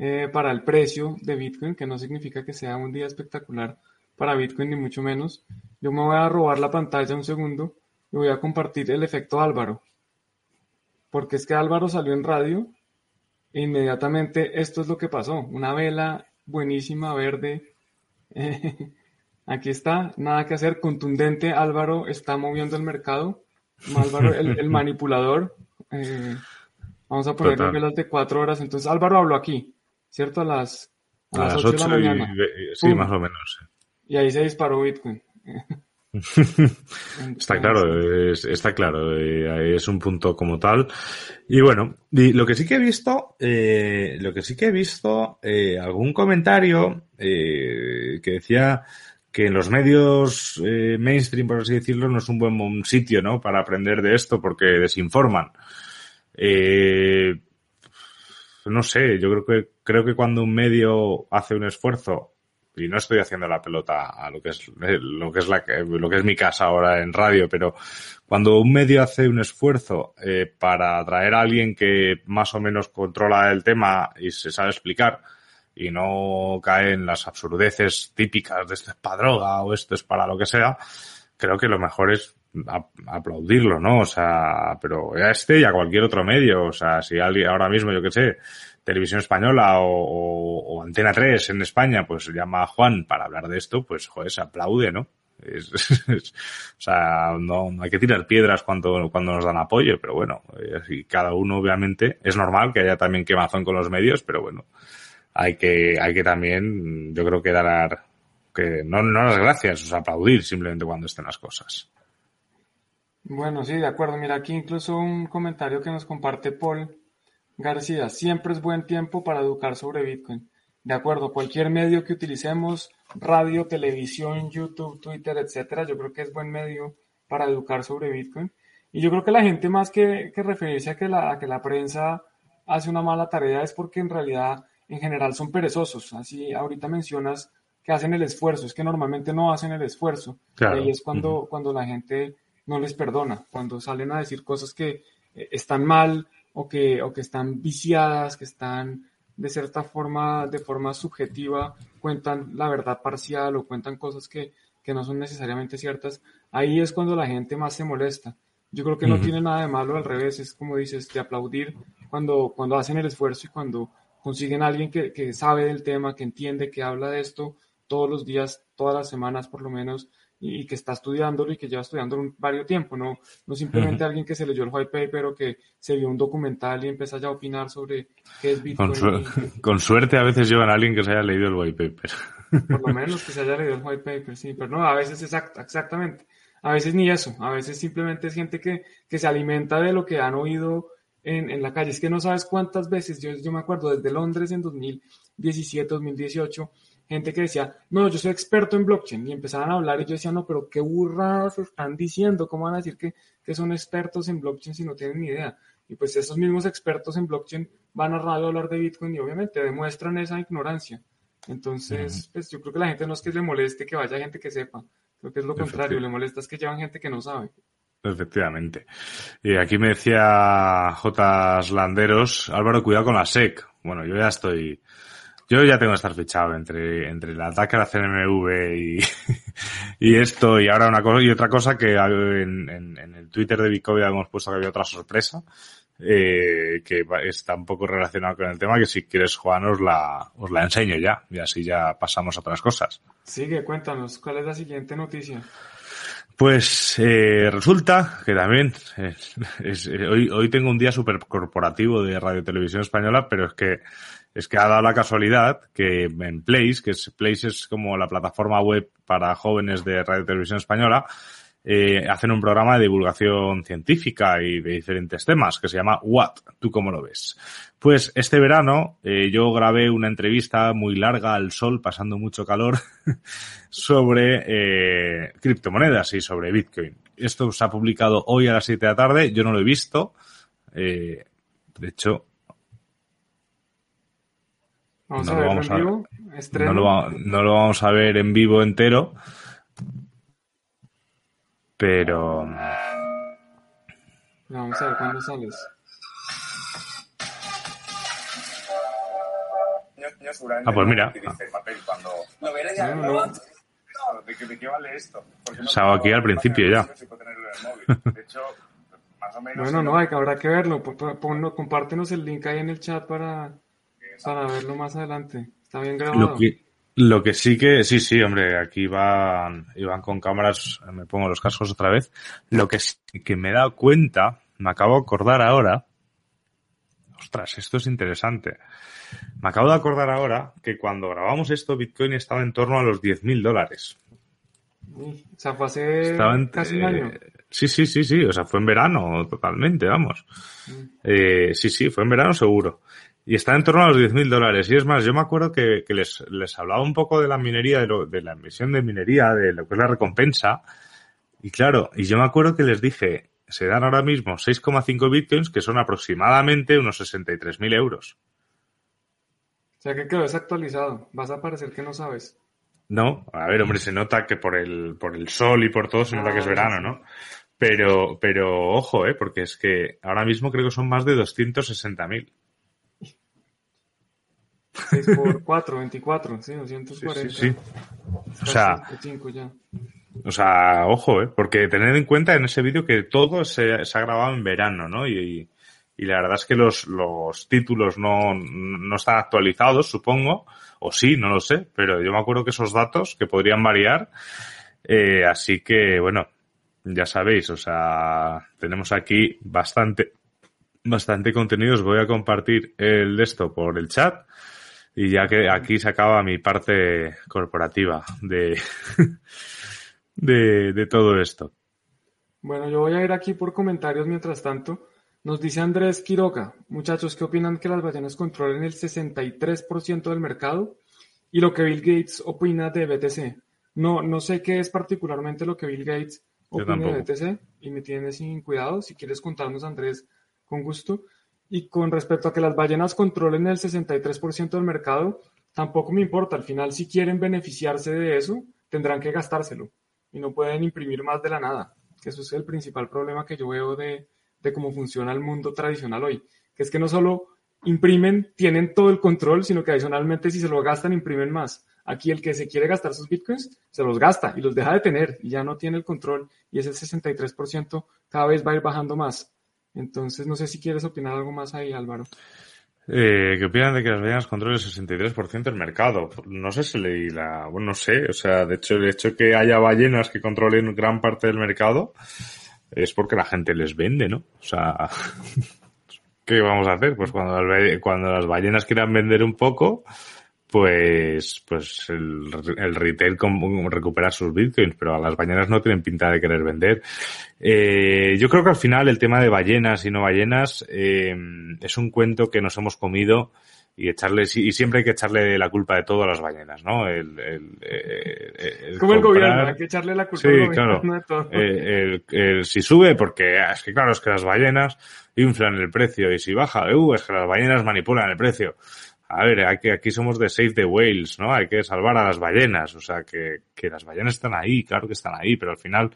eh, para el precio de Bitcoin, que no significa que sea un día espectacular para Bitcoin ni mucho menos. Yo me voy a robar la pantalla un segundo y voy a compartir el efecto Álvaro. Porque es que Álvaro salió en radio e inmediatamente esto es lo que pasó. Una vela buenísima, verde. aquí está, nada que hacer, contundente. Álvaro está moviendo el mercado Álvaro, el, manipulador. Eh, vamos a ponerle velas de cuatro horas. Entonces, Álvaro habló aquí, ¿cierto? A las, a, las, ocho, de la mañana. sí, más o menos. Y ahí se disparó Bitcoin. está claro, es, está claro, eh, es un punto como tal. Y bueno, lo que sí que he visto, eh, lo que sí que he visto, eh, algún comentario que decía que en los medios mainstream, por así decirlo, no es un buen sitio, ¿no? Para aprender de esto porque desinforman. No sé, yo creo que creo que cuando un medio hace un esfuerzo y no estoy haciendo la pelota a lo que es eh, lo que es la lo que es mi casa ahora en radio, pero cuando un medio hace un esfuerzo eh, para atraer a alguien que más o menos controla el tema y se sabe explicar y no cae en las absurdeces típicas de esto es para droga o esto es para lo que sea, creo que lo mejor es aplaudirlo, ¿no? O sea, pero a este y a cualquier otro medio, o sea, si alguien ahora mismo, yo qué sé, Televisión Española o, Antena 3 en España, pues llama a Juan para hablar de esto, pues joder, se aplaude, ¿no? Es, o sea, no, hay que tirar piedras cuando, cuando nos dan apoyo, pero bueno, y cada uno obviamente, es normal que haya también quemazón con los medios, pero bueno, hay que, hay que también, yo creo que dar, que no, no las gracias, o sea, aplaudir simplemente cuando estén las cosas. Bueno, sí, de acuerdo. Mira, aquí incluso un comentario que nos comparte Paul García, siempre es buen tiempo para educar sobre Bitcoin. De acuerdo, cualquier medio que utilicemos, radio, televisión, YouTube, Twitter, etcétera, yo creo que es buen medio para educar sobre Bitcoin. Y yo creo que la gente más que, referirse a que, la, que la prensa hace una mala tarea es porque en realidad en general son perezosos. Así ahorita mencionas que hacen el esfuerzo, es que normalmente no hacen el esfuerzo. Y ahí es cuando, cuando la gente no les perdona, cuando salen a decir cosas que eh, están mal, o que, o que están viciadas, que están de cierta forma, de forma subjetiva, cuentan la verdad parcial o cuentan cosas que, que no son necesariamente ciertas, ahí es cuando la gente más se molesta. Yo creo que no tiene nada de malo, al revés, es como dices, de aplaudir cuando, cuando hacen el esfuerzo y cuando consiguen a alguien que, que sabe del tema, que entiende, que habla de esto todos los días, todas las semanas por lo menos, y, que está estudiándolo y que lleva estudiándolo varios tiempo, no, no simplemente alguien que se leyó el white paper o que se vio un documental y empieza ya a opinar sobre qué es Bitcoin. Con, suerte a veces llevan a alguien que se haya leído el white paper. Por lo menos que se haya leído el white paper, sí, pero no, a veces exactamente. A veces ni eso, a veces simplemente es gente que, que se alimenta de lo que han oído en, en, la calle. Es que no sabes cuántas veces, yo, yo me acuerdo desde Londres en 2017, 2018, gente que decía, no, yo soy experto en blockchain, y empezaban a hablar y yo decía, no, pero qué burradas están diciendo, ¿cómo van a decir que, que son expertos en blockchain si no tienen ni idea? Y pues esos mismos expertos en blockchain van a radio a hablar de Bitcoin y obviamente demuestran esa ignorancia. Entonces, pues yo creo que la gente no es que le moleste que vaya gente que sepa, creo que es lo contrario, le molesta es que llevan gente que no sabe. Efectivamente. Y aquí me decía J. Landeros, Álvaro, cuidado con la SEC. Bueno, yo ya estoy, yo ya tengo que estar fichado entre, entre el ataque a la CNMV y, y esto, y ahora una cosa y otra cosa que en, en, el Twitter de Bitcoin hemos puesto que había otra sorpresa, eh, que está un poco relacionado con el tema, que si quieres, Juan, os la, os la enseño ya, y así ya pasamos a otras cosas. Sigue, cuéntanos, ¿cuál es la siguiente noticia? Pues eh, resulta que también es, hoy, hoy tengo un día súper corporativo de Radio Televisión Española, pero es que es que ha dado la casualidad que en Place, que es Place es como la plataforma web para jóvenes de Radio Televisión Española, eh, hacen un programa de divulgación científica y de diferentes temas que se llama What, ¿tú cómo lo ves? Pues este verano eh, yo grabé una entrevista muy larga al sol, pasando mucho calor, sobre eh, criptomonedas y sobre Bitcoin. Esto se ha publicado hoy a las 7 de la tarde, yo no lo he visto. Eh, de hecho, Vamos no a verlo en vivo. No lo, no lo vamos a ver en vivo entero. Pero. Vamos a ver cuándo sales. Ah, pues mira. ¿De qué vale esto? Estaba aquí al principio ya. Bueno, no, hay que, habrá que verlo. Compártenos el link ahí en el chat para, para verlo más adelante. Está bien grabado. Lo que sí que, sí, sí, hombre, aquí van, iban con cámaras, me pongo los cascos otra vez. Lo que sí que me he dado cuenta, me acabo de acordar ahora, ostras, esto es interesante. Me acabo de acordar ahora que cuando grabamos esto, Bitcoin estaba en torno a los 10.000 dólares. O sea, fue hace casi un año. Sí, sí, sí, sí, o sea, fue en verano totalmente, vamos. Mm. Eh, sí, sí, fue en verano seguro. Y está en torno a los 10.000 dólares. Y es más, yo me acuerdo que, que les, les hablaba un poco de la minería, de, lo, de la emisión de minería, de lo que es la recompensa. Y claro, y yo me acuerdo que les dije, se dan ahora mismo 6,5 bitcoins, que son aproximadamente unos 63.000 euros. O sea que quedó desactualizado. Vas a parecer que no sabes. No, a ver, hombre, se nota que por el, por el sol y por todo se nota que es Ah, verano. ¿no? Pero, pero ojo, eh, porque es que ahora mismo creo que son más de 260.000. 6 por 4, 24, sí, 240. Sí, sí, sí. O sea, 5 ya. O sea, ojo, ¿eh? Porque tened en cuenta en ese vídeo que todo se, se ha grabado en verano, ¿no? Y, y la verdad es que los, los títulos no, no están actualizados, supongo, o sí, no lo sé, pero yo me acuerdo que esos datos que podrían variar, eh, así que, bueno, ya sabéis, o sea, tenemos aquí bastante, bastante contenido, os voy a compartir el de esto por el chat y ya que aquí se acaba mi parte corporativa de, de, de todo esto. Bueno, yo voy a ir aquí por comentarios mientras tanto. Nos dice Andrés Quiroga, muchachos, ¿qué opinan que las ballenas controlen el 63% del mercado? Y lo que Bill Gates opina de BTC. No, no sé qué es particularmente lo que Bill Gates opina de. BTC y me tiene sin cuidado. Si quieres contarnos, Andrés, con gusto. Y con respecto a que las ballenas controlen el 63% del mercado, tampoco me importa. Al final, si quieren beneficiarse de eso, tendrán que gastárselo y no pueden imprimir más de la nada. Eso es el principal problema que yo veo de, de cómo funciona el mundo tradicional hoy. Que es que no solo imprimen, tienen todo el control, sino que adicionalmente si se lo gastan, imprimen más. Aquí el que se quiere gastar sus bitcoins, se los gasta y los deja de tener y ya no tiene el control y ese 63% cada vez va a ir bajando más. Entonces, no sé si quieres opinar algo más ahí, Álvaro. Eh, ¿Qué opinan de que las ballenas controlen el 63% del mercado? No sé si leí la... Bueno, no sé. O sea, de hecho, el hecho que haya ballenas que controlen gran parte del mercado es porque la gente les vende, ¿no? O sea, ¿qué vamos a hacer? Pues cuando las, balle- cuando las ballenas quieran vender un poco, pues, pues el, el retail recupera sus bitcoins, pero a las ballenas no tienen pinta de querer vender. Eh, yo creo que al final el tema de ballenas y no ballenas eh, es un cuento que nos hemos comido y echarle y siempre hay que echarle la culpa de todo a las ballenas, ¿no? El, el, eh, el Como el gobierno, hay que echarle la culpa Sí, al claro. gobierno de todo. Eh, el- el- si sube, porque ah, es que claro, es que las ballenas inflan el precio y si baja, uh, es que las ballenas manipulan el precio. A ver, aquí, aquí somos de Save the Whales, ¿no? Hay que salvar a las ballenas, o sea, que, que las ballenas están ahí, claro que están ahí, pero al final,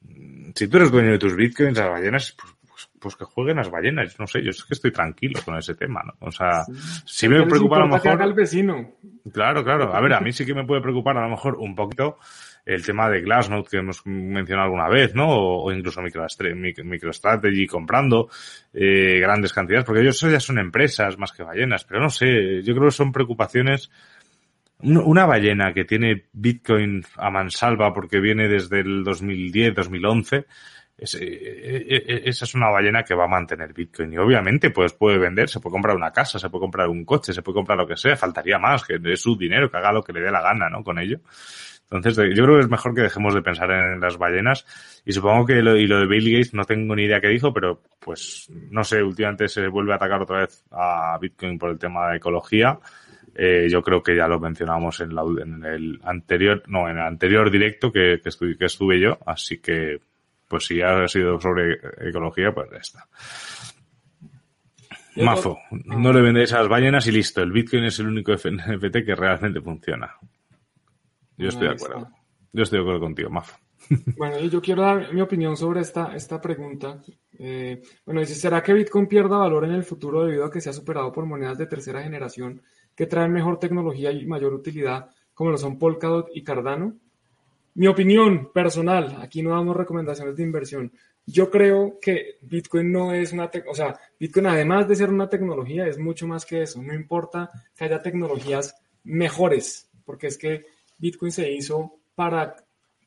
mm, si tú eres dueño de tus bitcoins, las ballenas, pues, pues, pues que jueguen las ballenas, no sé, yo es que estoy tranquilo con ese tema, ¿no? O sea, si ¿Qué me preocupa a lo importa que haga el mejor... vecino? Claro, claro. A ver, a mí sí que me puede preocupar a lo mejor un poquito el tema de Glassnode que hemos mencionado alguna vez, ¿no? O, incluso MicroStra- Mic- MicroStrategy comprando eh, grandes cantidades, porque ellos ya son empresas más que ballenas, pero no sé, yo creo que son preocupaciones. Un- Una ballena que tiene Bitcoin a mansalva porque viene desde el 2010, 2011, es- eh, eh, eh, esa es una ballena que va a mantener Bitcoin. Y obviamente, pues puede vender, se puede comprar una casa, se puede comprar un coche, se puede comprar lo que sea, faltaría más, que es su dinero, que haga lo que le dé la gana, ¿no? Con ello. Entonces, eh, yo creo que es mejor que dejemos de pensar en las ballenas. Y supongo que lo, y lo de Bill Gates no tengo ni idea qué dijo, pero pues no sé, últimamente se vuelve a atacar otra vez a Bitcoin por el tema de ecología. Eh, yo creo que ya lo mencionamos en, la, en el anterior, no, en el anterior directo que, que, estuve, que estuve yo, así que pues si ha sido sobre ecología, pues ya está. Mafo, no le vendéis a las ballenas y listo. El Bitcoin es el único NFT que realmente funciona. Yo estoy de acuerdo. Yo estoy de acuerdo contigo, Mafo. Bueno, y yo quiero dar mi opinión sobre esta, esta pregunta. Eh, bueno, dice, ¿será que Bitcoin pierda valor en el futuro debido a que se ha superado por monedas de tercera generación que traen mejor tecnología y mayor utilidad, como lo son Polkadot y Cardano? Mi opinión personal, aquí no damos recomendaciones de inversión. Yo creo que Bitcoin no es una, o sea, Bitcoin además de ser una tecnología es mucho más que eso. No importa que haya tecnologías mejores, porque es que Bitcoin se hizo para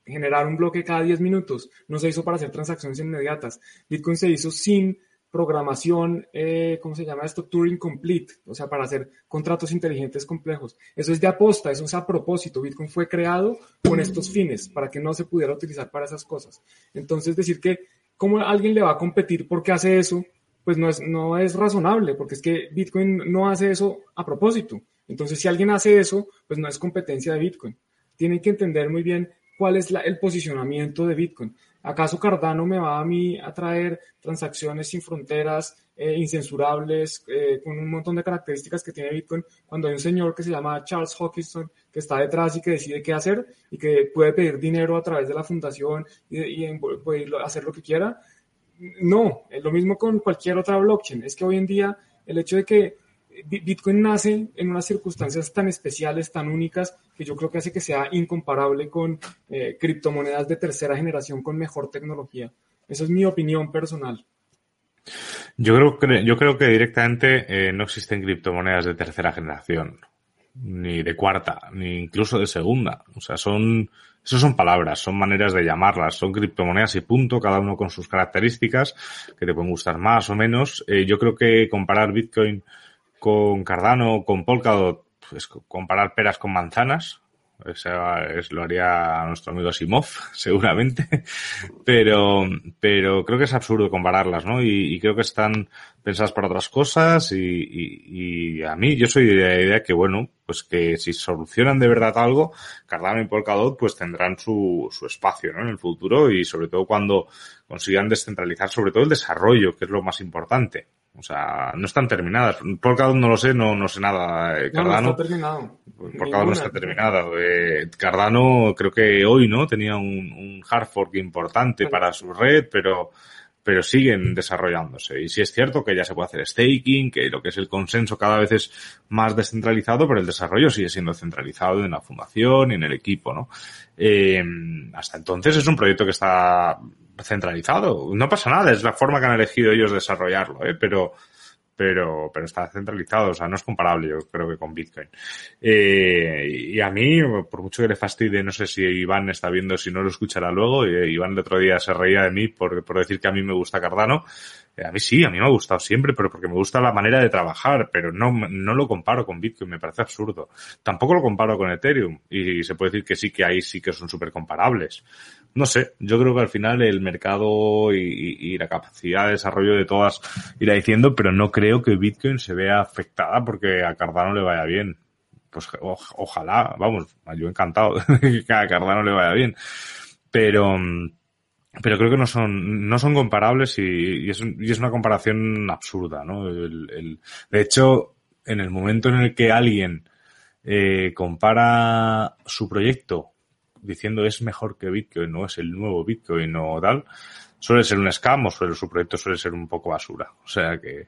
generar un bloque cada 10 minutos, no se hizo para hacer transacciones inmediatas. Bitcoin se hizo sin programación, eh, ¿cómo se llama esto? Turing Complete, o sea, para hacer contratos inteligentes complejos. Eso es de aposta, eso es a propósito. Bitcoin fue creado con estos fines, para que no se pudiera utilizar para esas cosas. Entonces, decir que cómo alguien le va a competir porque hace eso, pues no es, no es razonable, porque es que Bitcoin no hace eso a propósito. Entonces, si alguien hace eso, pues no es competencia de Bitcoin. Tienen que entender muy bien cuál es el posicionamiento de Bitcoin. ¿Acaso Cardano me va a mí a traer transacciones sin fronteras, eh, incensurables, eh, con un montón de características que tiene Bitcoin, cuando hay un señor que se llama Charles Hawkinson que está detrás y que decide qué hacer y que puede pedir dinero a través de la fundación y, y puede hacer lo que quiera? No, es lo mismo con cualquier otra blockchain. Es que hoy en día el hecho de que Bitcoin nace en unas circunstancias tan especiales, tan únicas, que yo creo que hace que sea incomparable con eh, criptomonedas de tercera generación con mejor tecnología. Esa es mi opinión personal. Yo creo que, yo creo que directamente eh, no existen criptomonedas de tercera generación, ni de cuarta, ni incluso de segunda. O sea, son, eso son palabras, son maneras de llamarlas, son criptomonedas y punto, cada uno con sus características, que te pueden gustar más o menos. Eh, yo creo que comparar Bitcoin con Cardano, con Polkadot, pues comparar peras con manzanas. Eso es, lo haría nuestro amigo Simov, seguramente. Pero, pero creo que es absurdo compararlas, ¿no? Y, creo que están pensadas para otras cosas y, y, a mí yo soy de la idea que, bueno, pues que si solucionan de verdad algo, Cardano y Polkadot pues tendrán su, su espacio, ¿no? En el futuro y sobre todo cuando consigan descentralizar sobre todo el desarrollo, que es lo más importante. O sea, no están terminadas. Por cada uno no lo sé, no, no sé nada. Eh, Cardano. No, está terminado. Por cada uno está terminado. Eh, Cardano creo que hoy, ¿no? Tenía un, un hard fork importante para su red, pero, pero siguen desarrollándose. Y sí es cierto que ya se puede hacer staking, que lo que es el consenso cada vez es más descentralizado, pero el desarrollo sigue siendo centralizado en la fundación y en el equipo, ¿no? Eh, hasta entonces es un proyecto que está centralizado. No pasa nada, es la forma que han elegido ellos desarrollarlo, ¿eh? pero, pero, pero está centralizado, o sea, no es comparable, yo creo que con Bitcoin. Eh, y a mí, por mucho que le fastidie, no sé si Iván está viendo, si no lo escuchará luego, y Iván el otro día se reía de mí por, por decir que a mí me gusta Cardano. Eh, a mí sí, a mí me ha gustado siempre, pero porque me gusta la manera de trabajar, pero no, no lo comparo con Bitcoin, me parece absurdo. Tampoco lo comparo con Ethereum, y se puede decir que sí que ahí sí que son súper comparables no sé, yo creo que al final el mercado y, la capacidad de desarrollo de todas irá diciendo, pero no creo que Bitcoin se vea afectada porque a Cardano le vaya bien. Pues ojalá, vamos, yo encantado que a Cardano le vaya bien. Pero, pero creo que no son, no son comparables y, es, y es, una comparación absurda, ¿no? El, de hecho, en el momento en el que alguien eh, compara su proyecto diciendo es mejor que Bitcoin, no es el nuevo Bitcoin o tal, suele ser un scam o suele, su proyecto suele ser un poco basura. O sea que,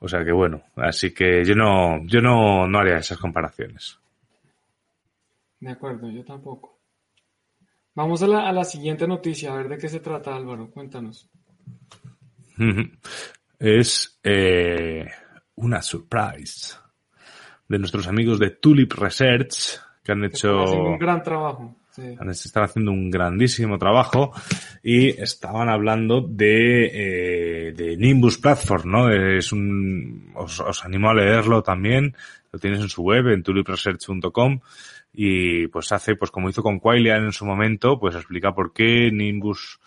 o sea que bueno, así que yo no, yo no, no haría esas comparaciones. De acuerdo, yo tampoco. Vamos a la, a la siguiente noticia, a ver de qué se trata, Álvaro, cuéntanos. Es eh, una surprise de nuestros amigos de Tulip Research que han hecho un gran trabajo. Están haciendo un grandísimo trabajo y estaban hablando de, eh, de Nimbus Platform, ¿no? Es un, os, os, animo a leerlo también, lo tienes en su web, en tulipresearch.com y pues hace, pues como hizo con Quailian en su momento, pues explica por qué Nimbus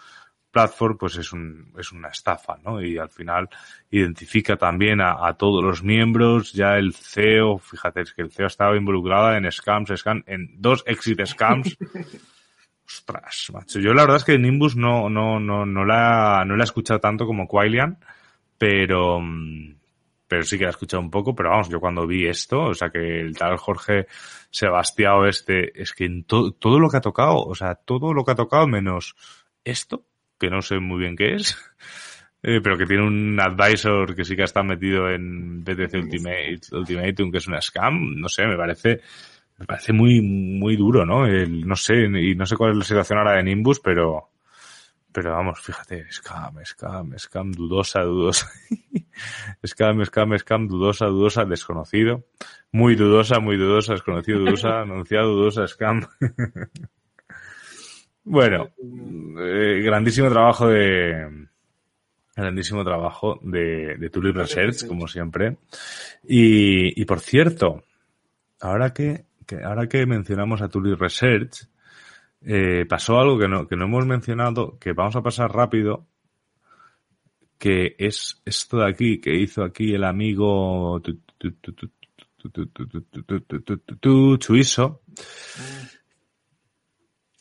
Platform pues es, un, es una estafa, ¿no? Y al final identifica también a, a, todos los miembros, ya el CEO, fíjate, es que el CEO estaba involucrado en scams, scam, en dos exit scams. Ostras, macho. Yo la verdad es que Nimbus no, no, no, no la, no la he escuchado tanto como Quailian, pero, pero sí que la he escuchado un poco, pero vamos, yo cuando vi esto, o sea que el tal Jorge Sebastián este, es que en todo lo que ha tocado, o sea, todo lo que ha tocado menos esto, que no sé muy bien qué es, eh, pero que tiene un advisor que sí que está metido en BTC Ultimate, Ultimatum, que es una scam, no sé, me parece, me parece muy, muy duro, ¿no? El, no sé, y no sé cuál es la situación ahora de Nimbus, pero, pero vamos, fíjate, scam, scam, scam, dudosa, dudosa. scam, scam, scam, dudosa, dudosa, desconocido. Muy dudosa, muy dudosa, desconocido, dudosa, anunciado, dudosa, scam. bueno, eh, grandísimo trabajo de, grandísimo trabajo de, de Tulip Research, como siempre. Y, y por cierto, ahora que, que, ahora que mencionamos a Tulip Research, eh, pasó algo que no, que no hemos mencionado, que vamos a pasar rápido, que es esto de aquí, que hizo aquí el amigo Chuiso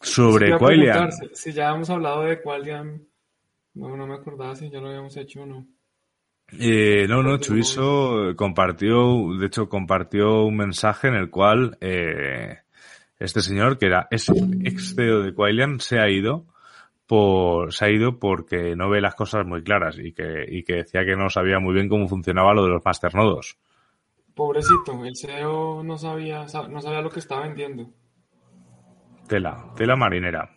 sobre Quailian. Si ya hemos hablado de Quailian, no, no me acordaba si ya lo habíamos hecho o no. Eh, no, no, Chuiso compartió, de hecho compartió un mensaje en el cual eh, este señor, que era ex CEO de Quailian, se ha ido por, se ha ido porque no ve las cosas muy claras y que, y que decía que no sabía muy bien cómo funcionaba lo de los masternodos. Pobrecito, el CEO no sabía, no sabía lo que estaba vendiendo. Tela, tela marinera.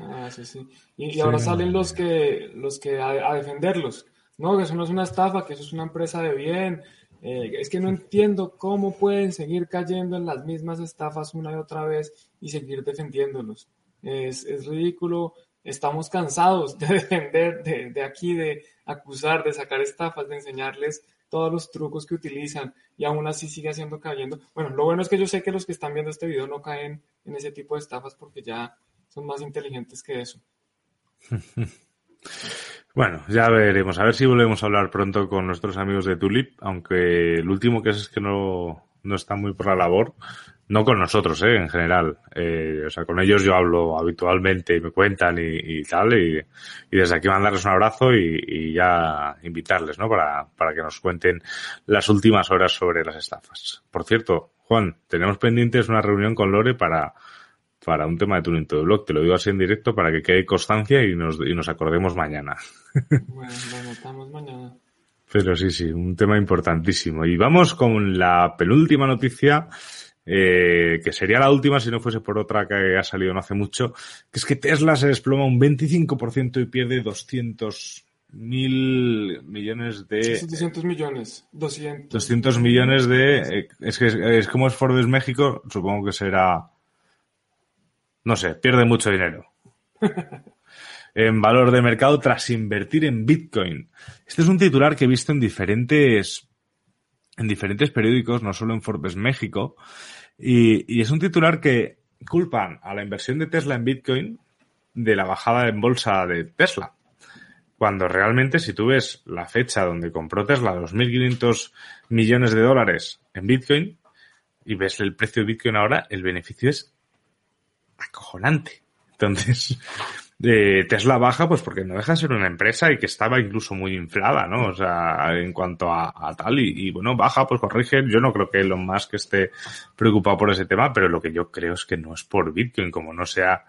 Ah, sí, sí. Y, ahora salen los que, los que a, defenderlos. No, que eso no es una estafa, que eso es una empresa de bien, eh, es que no entiendo cómo pueden seguir cayendo en las mismas estafas una y otra vez y seguir defendiéndolos. Es, es ridículo. Estamos cansados de defender, de, de, aquí, de acusar, de sacar estafas, de enseñarles todos los trucos que utilizan y aún así sigue haciendo cayendo. Bueno, lo bueno es que yo sé que los que están viendo este video no caen en ese tipo de estafas porque ya son más inteligentes que eso. Bueno, ya veremos. A ver si volvemos a hablar pronto con nuestros amigos de Tulip, aunque el último que es, es que no, no está muy por la labor. No con nosotros, ¿eh? en general. Eh, o sea, con ellos yo hablo habitualmente y me cuentan y, y tal. Y, y, desde aquí mandarles un abrazo y, y, ya invitarles, ¿no? Para, para que nos cuenten las últimas horas sobre las estafas. Por cierto, Juan, tenemos pendientes una reunión con Lore para, para un tema de tuning de blog. Te lo digo así en directo para que quede constancia y nos, y nos acordemos mañana. Bueno, lo notamos mañana. Pero sí, sí, un tema importantísimo. Y vamos con la penúltima noticia, eh, que sería la última si no fuese por otra que ha salido no hace mucho, que es que Tesla se desploma un 25% y pierde 200 mil millones de... 200 millones, 200. 200 millones de... Eh, es que es, es como es Forbes México, supongo que será no sé, pierde mucho dinero. en valor de mercado tras invertir en Bitcoin. Este es un titular que he visto en diferentes, en diferentes periódicos, no solo en Forbes México, y, es un titular que culpan a la inversión de Tesla en Bitcoin de la bajada en bolsa de Tesla. Cuando realmente, si tú ves la fecha donde compró Tesla 2.500 millones de dólares en Bitcoin y ves el precio de Bitcoin ahora, el beneficio es acojonante. Entonces, eh, Tesla baja pues porque no deja de ser una empresa y que estaba incluso muy inflada, ¿no? O sea, en cuanto a, tal y, bueno, baja pues corrige. Yo no creo que Elon Musk esté preocupado por ese tema, pero lo que yo creo es que no es por Bitcoin, como no sea...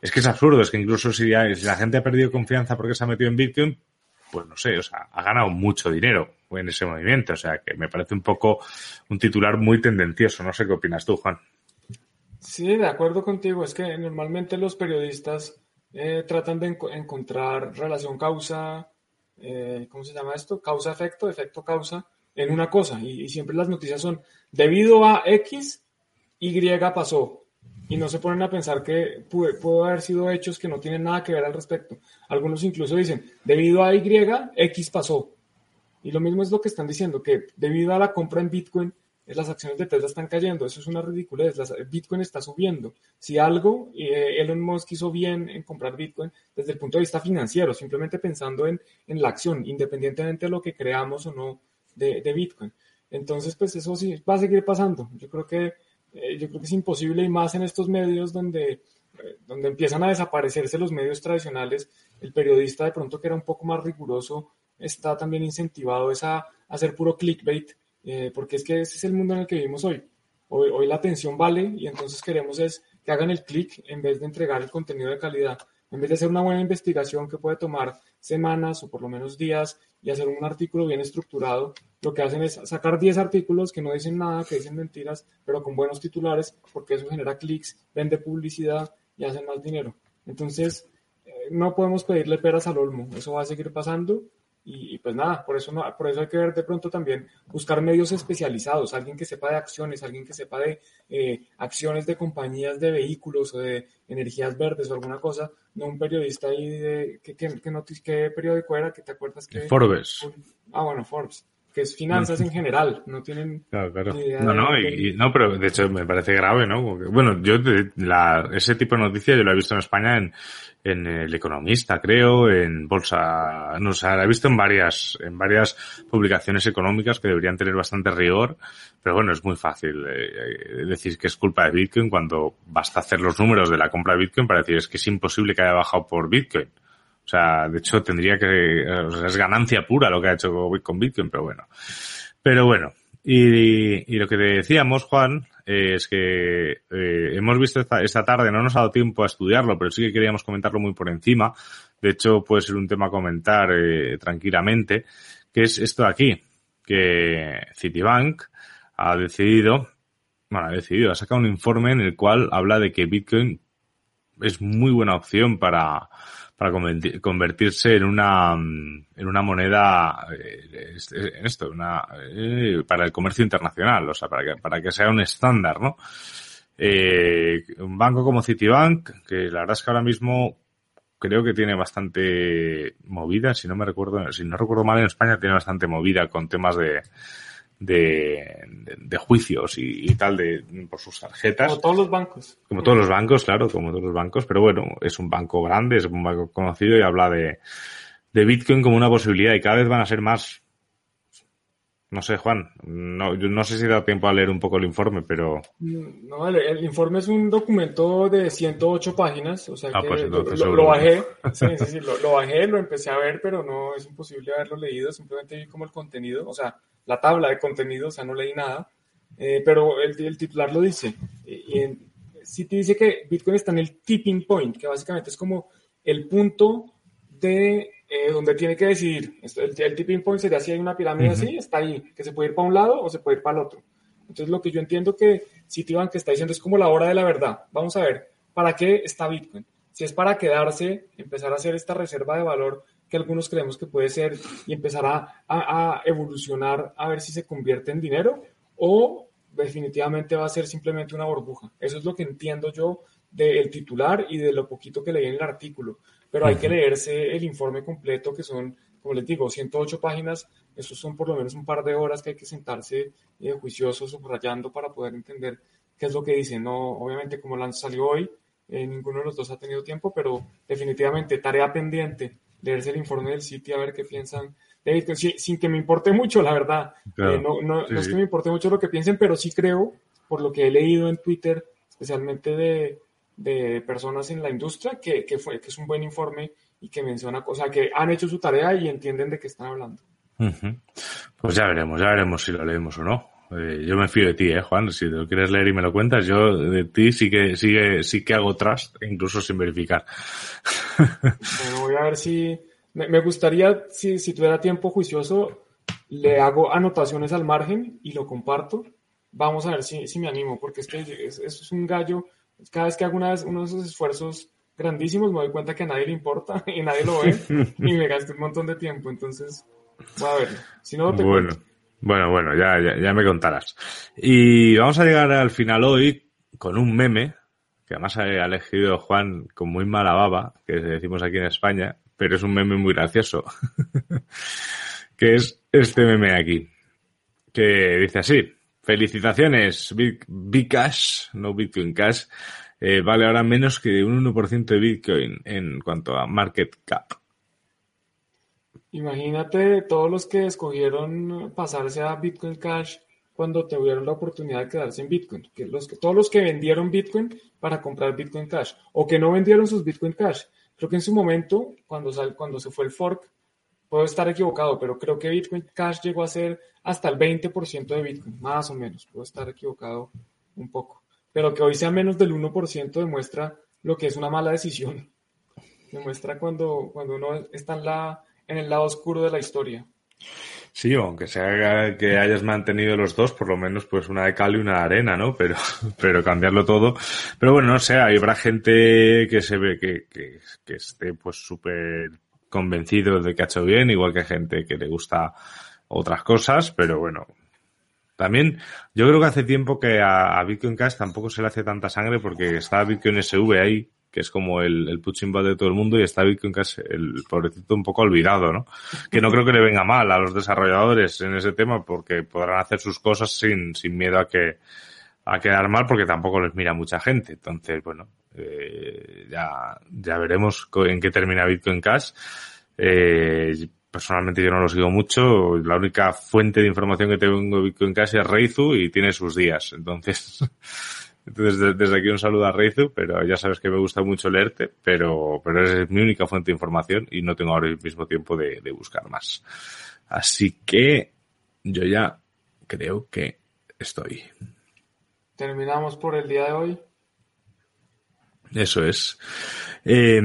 Es que es absurdo, es que incluso si la gente ha perdido confianza porque se ha metido en Bitcoin, pues no sé, o sea, ha ganado mucho dinero en ese movimiento, o sea, que me parece un poco un titular muy tendencioso. No sé qué opinas tú, Juan. Sí, de acuerdo contigo. Es que normalmente los periodistas eh, tratan de enco encontrar relación causa, eh, ¿cómo se llama esto? Causa-efecto, efecto-causa en una cosa. Y, y, siempre las noticias son, debido a X, Y pasó. Y no se ponen a pensar que pudo haber sido hechos que no tienen nada que ver al respecto. Algunos incluso dicen, debido a Y, X pasó. Y lo mismo es lo que están diciendo, que debido a la compra en Bitcoin, las acciones de Tesla están cayendo. Eso es una ridiculez. Bitcoin está subiendo. Si algo, eh, Elon Musk hizo bien en comprar Bitcoin desde el punto de vista financiero, simplemente pensando en, en la acción, independientemente de lo que creamos o no de, de, Bitcoin. Entonces, pues eso sí va a seguir pasando. Yo creo que, eh, yo creo que es imposible y más en estos medios donde, eh, donde empiezan a desaparecerse los medios tradicionales. El periodista de pronto que era un poco más riguroso está también incentivado a hacer puro clickbait eh, porque es que ese es el mundo en el que vivimos hoy. hoy. La atención vale y entonces queremos es que hagan el clic en vez de entregar el contenido de calidad. En vez de hacer una buena investigación que puede tomar semanas o por lo menos días y hacer un artículo bien estructurado, lo que hacen es sacar 10 artículos que no dicen nada, que dicen mentiras, pero con buenos titulares, porque eso genera clics, vende publicidad y hacen más dinero. Entonces, no podemos pedirle peras al olmo, eso va a seguir pasando y, pues nada, por eso, no, por eso hay que ver de pronto también, buscar medios especializados, alguien que sepa de acciones, alguien que sepa de eh, acciones de compañías de vehículos o de energías verdes o alguna cosa, no un periodista ahí de, ¿qué, qué, qué periódico era? que te acuerdas que? Forbes. Ah, bueno, Forbes que es finanzas en general, no tienen claro, claro. no, no, y, no, pero de hecho me parece grave, ¿no? bueno, yo la, ese tipo de noticias yo lo he visto en España en, en El Economista, creo, en Bolsa, no sé, la he visto en varias, en varias publicaciones económicas que deberían tener bastante rigor, pero bueno, es muy fácil eh, decir que es culpa de Bitcoin cuando basta hacer los números de la compra de Bitcoin para decir es que es imposible que haya bajado por Bitcoin. O sea, de hecho tendría que, o sea, es ganancia pura lo que ha hecho con Bitcoin, pero bueno. Pero bueno, y, y lo que decíamos, Juan, eh, es que eh, hemos visto esta, esta, tarde, no nos ha dado tiempo a estudiarlo, pero sí que queríamos comentarlo muy por encima. De hecho, puede ser un tema a comentar eh, tranquilamente, que es esto de aquí, que Citibank ha decidido, bueno, ha decidido, ha sacado un informe en el cual habla de que Bitcoin es muy buena opción para, para convertirse en una mm, en una moneda eh, en esto una eh, para el comercio internacional o sea para que para que sea un estándar no eh, un banco como Citibank que la verdad es que ahora mismo creo que tiene bastante movida si no me recuerdo si no recuerdo mal en España tiene bastante movida con temas de de, de, juicios y, tal de por sus tarjetas. Como todos los bancos. Como todos los bancos, claro, como todos los bancos, pero bueno, es un banco grande, es un banco conocido y habla de, de Bitcoin como una posibilidad y cada vez van a ser más. No sé, Juan, no, no sé si da tiempo a leer un poco el informe, pero... No, el, informe es un documento de 108 páginas, o sea ah, que pues lo, bajé, sí, sí, sí, lo, lo, bajé, lo empecé a ver, pero no es imposible haberlo leído, simplemente vi como el contenido, o sea, la tabla de contenido, o sea, no leí nada, eh, pero el, el, titular lo dice. Y en, sí te dice que Bitcoin está en el tipping point, que básicamente es como el punto de eh, donde tiene que decidir. El, el, tipping point sería si hay una pirámide así, está ahí, que se puede ir para un lado o se puede ir para el otro. Entonces, lo que yo entiendo que Citibank está diciendo es como la hora de la verdad. Vamos a ver, ¿para qué está Bitcoin? Si es para quedarse, empezar a hacer esta reserva de valor que algunos creemos que puede ser y empezar a, evolucionar a ver si se convierte en dinero o definitivamente va a ser simplemente una burbuja. Eso es lo que entiendo yo del titular y de lo poquito que leí en el artículo. Pero hay que leerse el informe completo, que son, como les digo, 108 páginas. Eso son por lo menos un par de horas que hay que sentarse eh, juicioso, subrayando para poder entender qué es lo que dice. No, obviamente, como salió hoy, eh, ninguno de los dos ha tenido tiempo, pero definitivamente tarea pendiente leerse el informe del sitio a ver qué piensan de sin, que me importe mucho, la verdad. Eh, no, no, no, es que me importe mucho lo que piensen, pero sí creo, por lo que he leído en Twitter, especialmente de, de personas en la industria, que, que, fue, que es un buen informe y que menciona cosas que han hecho su tarea y entienden de qué están hablando. Pues ya veremos, ya veremos si lo leemos o no. Eh, yo me fío de ti, eh, Juan. Si lo quieres leer y me lo cuentas, yo de ti sí que, sí que, sí que hago trust, incluso sin verificar. Bueno, voy a ver si, me, gustaría, si, si tuviera tiempo juicioso, le hago anotaciones al margen y lo comparto. Vamos a ver si, si me animo, porque es que eso es, un gallo. Cada vez que hago una, uno de esos esfuerzos grandísimos, me doy cuenta que a nadie le importa y nadie lo ve y me gasto un montón de tiempo. Entonces, voy a verlo. Si no, te bueno. Bueno, bueno, ya, ya, ya, me contarás. Y vamos a llegar al final hoy con un meme, que además ha elegido Juan con muy mala baba, que decimos aquí en España, pero es un meme muy gracioso. que es este meme aquí. Que dice así. Felicitaciones, Big, Cash, no Bitcoin Cash, eh, vale ahora menos que un 1% de Bitcoin en cuanto a market cap. Imagínate todos los que escogieron pasarse a Bitcoin Cash cuando tuvieron la oportunidad de quedarse en Bitcoin, que los todos los que vendieron Bitcoin para comprar Bitcoin Cash o que no vendieron sus Bitcoin Cash. Creo que en su momento, cuando, sal, cuando se fue el fork, puedo estar equivocado, pero creo que Bitcoin Cash llegó a ser hasta el 20% de Bitcoin, más o menos. Puedo estar equivocado un poco. Pero que hoy sea menos del 1% demuestra lo que es una mala decisión. Demuestra cuando, cuando uno está en la en el lado oscuro de la historia. Sí, aunque sea que hayas mantenido los dos, por lo menos pues una de cal y una de arena, ¿no? Pero, pero cambiarlo todo. Pero bueno, no sé, habrá gente que se ve que, que, que esté pues súper convencido de que ha hecho bien, igual que gente que le gusta otras cosas, pero bueno. También, yo creo que hace tiempo que a, a Bitcoin Cash tampoco se le hace tanta sangre porque está Bitcoin SV ahí, que es como el, el punching ball de todo el mundo y está Bitcoin Cash, el pobrecito un poco olvidado, ¿no? Que no creo que le venga mal a los desarrolladores en ese tema porque podrán hacer sus cosas sin, sin miedo a que, a quedar mal porque tampoco les mira mucha gente. Entonces, bueno, eh, ya, ya veremos en qué termina Bitcoin Cash. Eh, personalmente yo no lo sigo mucho. La única fuente de información que tengo de Bitcoin Cash es Reizu y tiene sus días. Entonces, Entonces, desde aquí un saludo a Reizu, pero ya sabes que me gusta mucho leerte, pero, pero es mi única fuente de información y no tengo ahora el mismo tiempo de, de buscar más. Así que yo ya creo que estoy. Terminamos por el día de hoy. Eso es. Eh,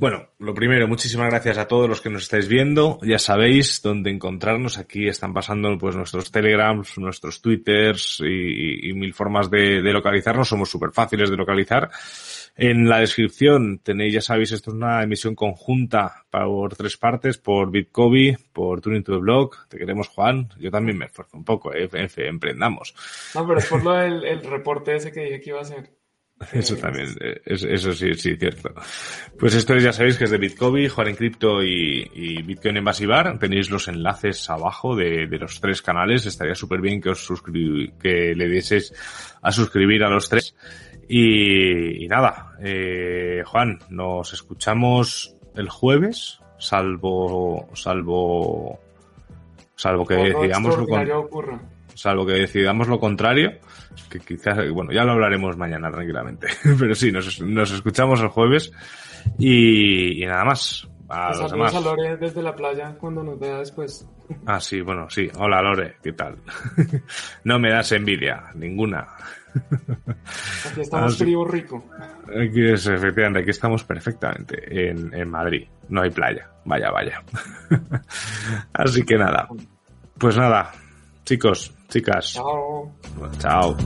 bueno, lo primero, muchísimas gracias a todos los que nos estáis viendo. Ya sabéis dónde encontrarnos. Aquí están pasando pues nuestros telegrams, nuestros twitters y, mil formas de, de, localizarnos. Somos súper fáciles de localizar. En la descripción tenéis, ya sabéis, esto es una emisión conjunta por tres partes, por Bitcoin, por Tuning to the Blog. Te queremos, Juan. Yo también me esfuerzo un poco, eh, emprendamos. No, pero es por lo del el reporte ese que dije que iba a hacer. Eso también, eso sí, sí, cierto. Pues esto ya sabéis que es de Bitcoin, Juan en Cripto y, y, Bitcoin en Basibar. Tenéis los enlaces abajo de, de los tres canales. Estaría súper bien que os suscribí, que le dieseis a suscribir a los tres. Y, y nada, eh, Juan, nos escuchamos el jueves, salvo, salvo, salvo que decidamos lo con, salvo que decidamos lo contrario que quizás, bueno, ya lo hablaremos mañana tranquilamente. Pero sí, nos, nos escuchamos el jueves y, y nada más. A pues los a Lore desde la playa cuando nos vea después. Ah, sí, bueno, sí. Hola Lore, ¿qué tal? no me das envidia, ninguna. Aquí estamos frío rico. Aquí es, efectivamente, aquí estamos perfectamente en, en Madrid. No hay playa. Vaya, vaya. Así que nada. Pues nada, chicos, Tchau. Tchau.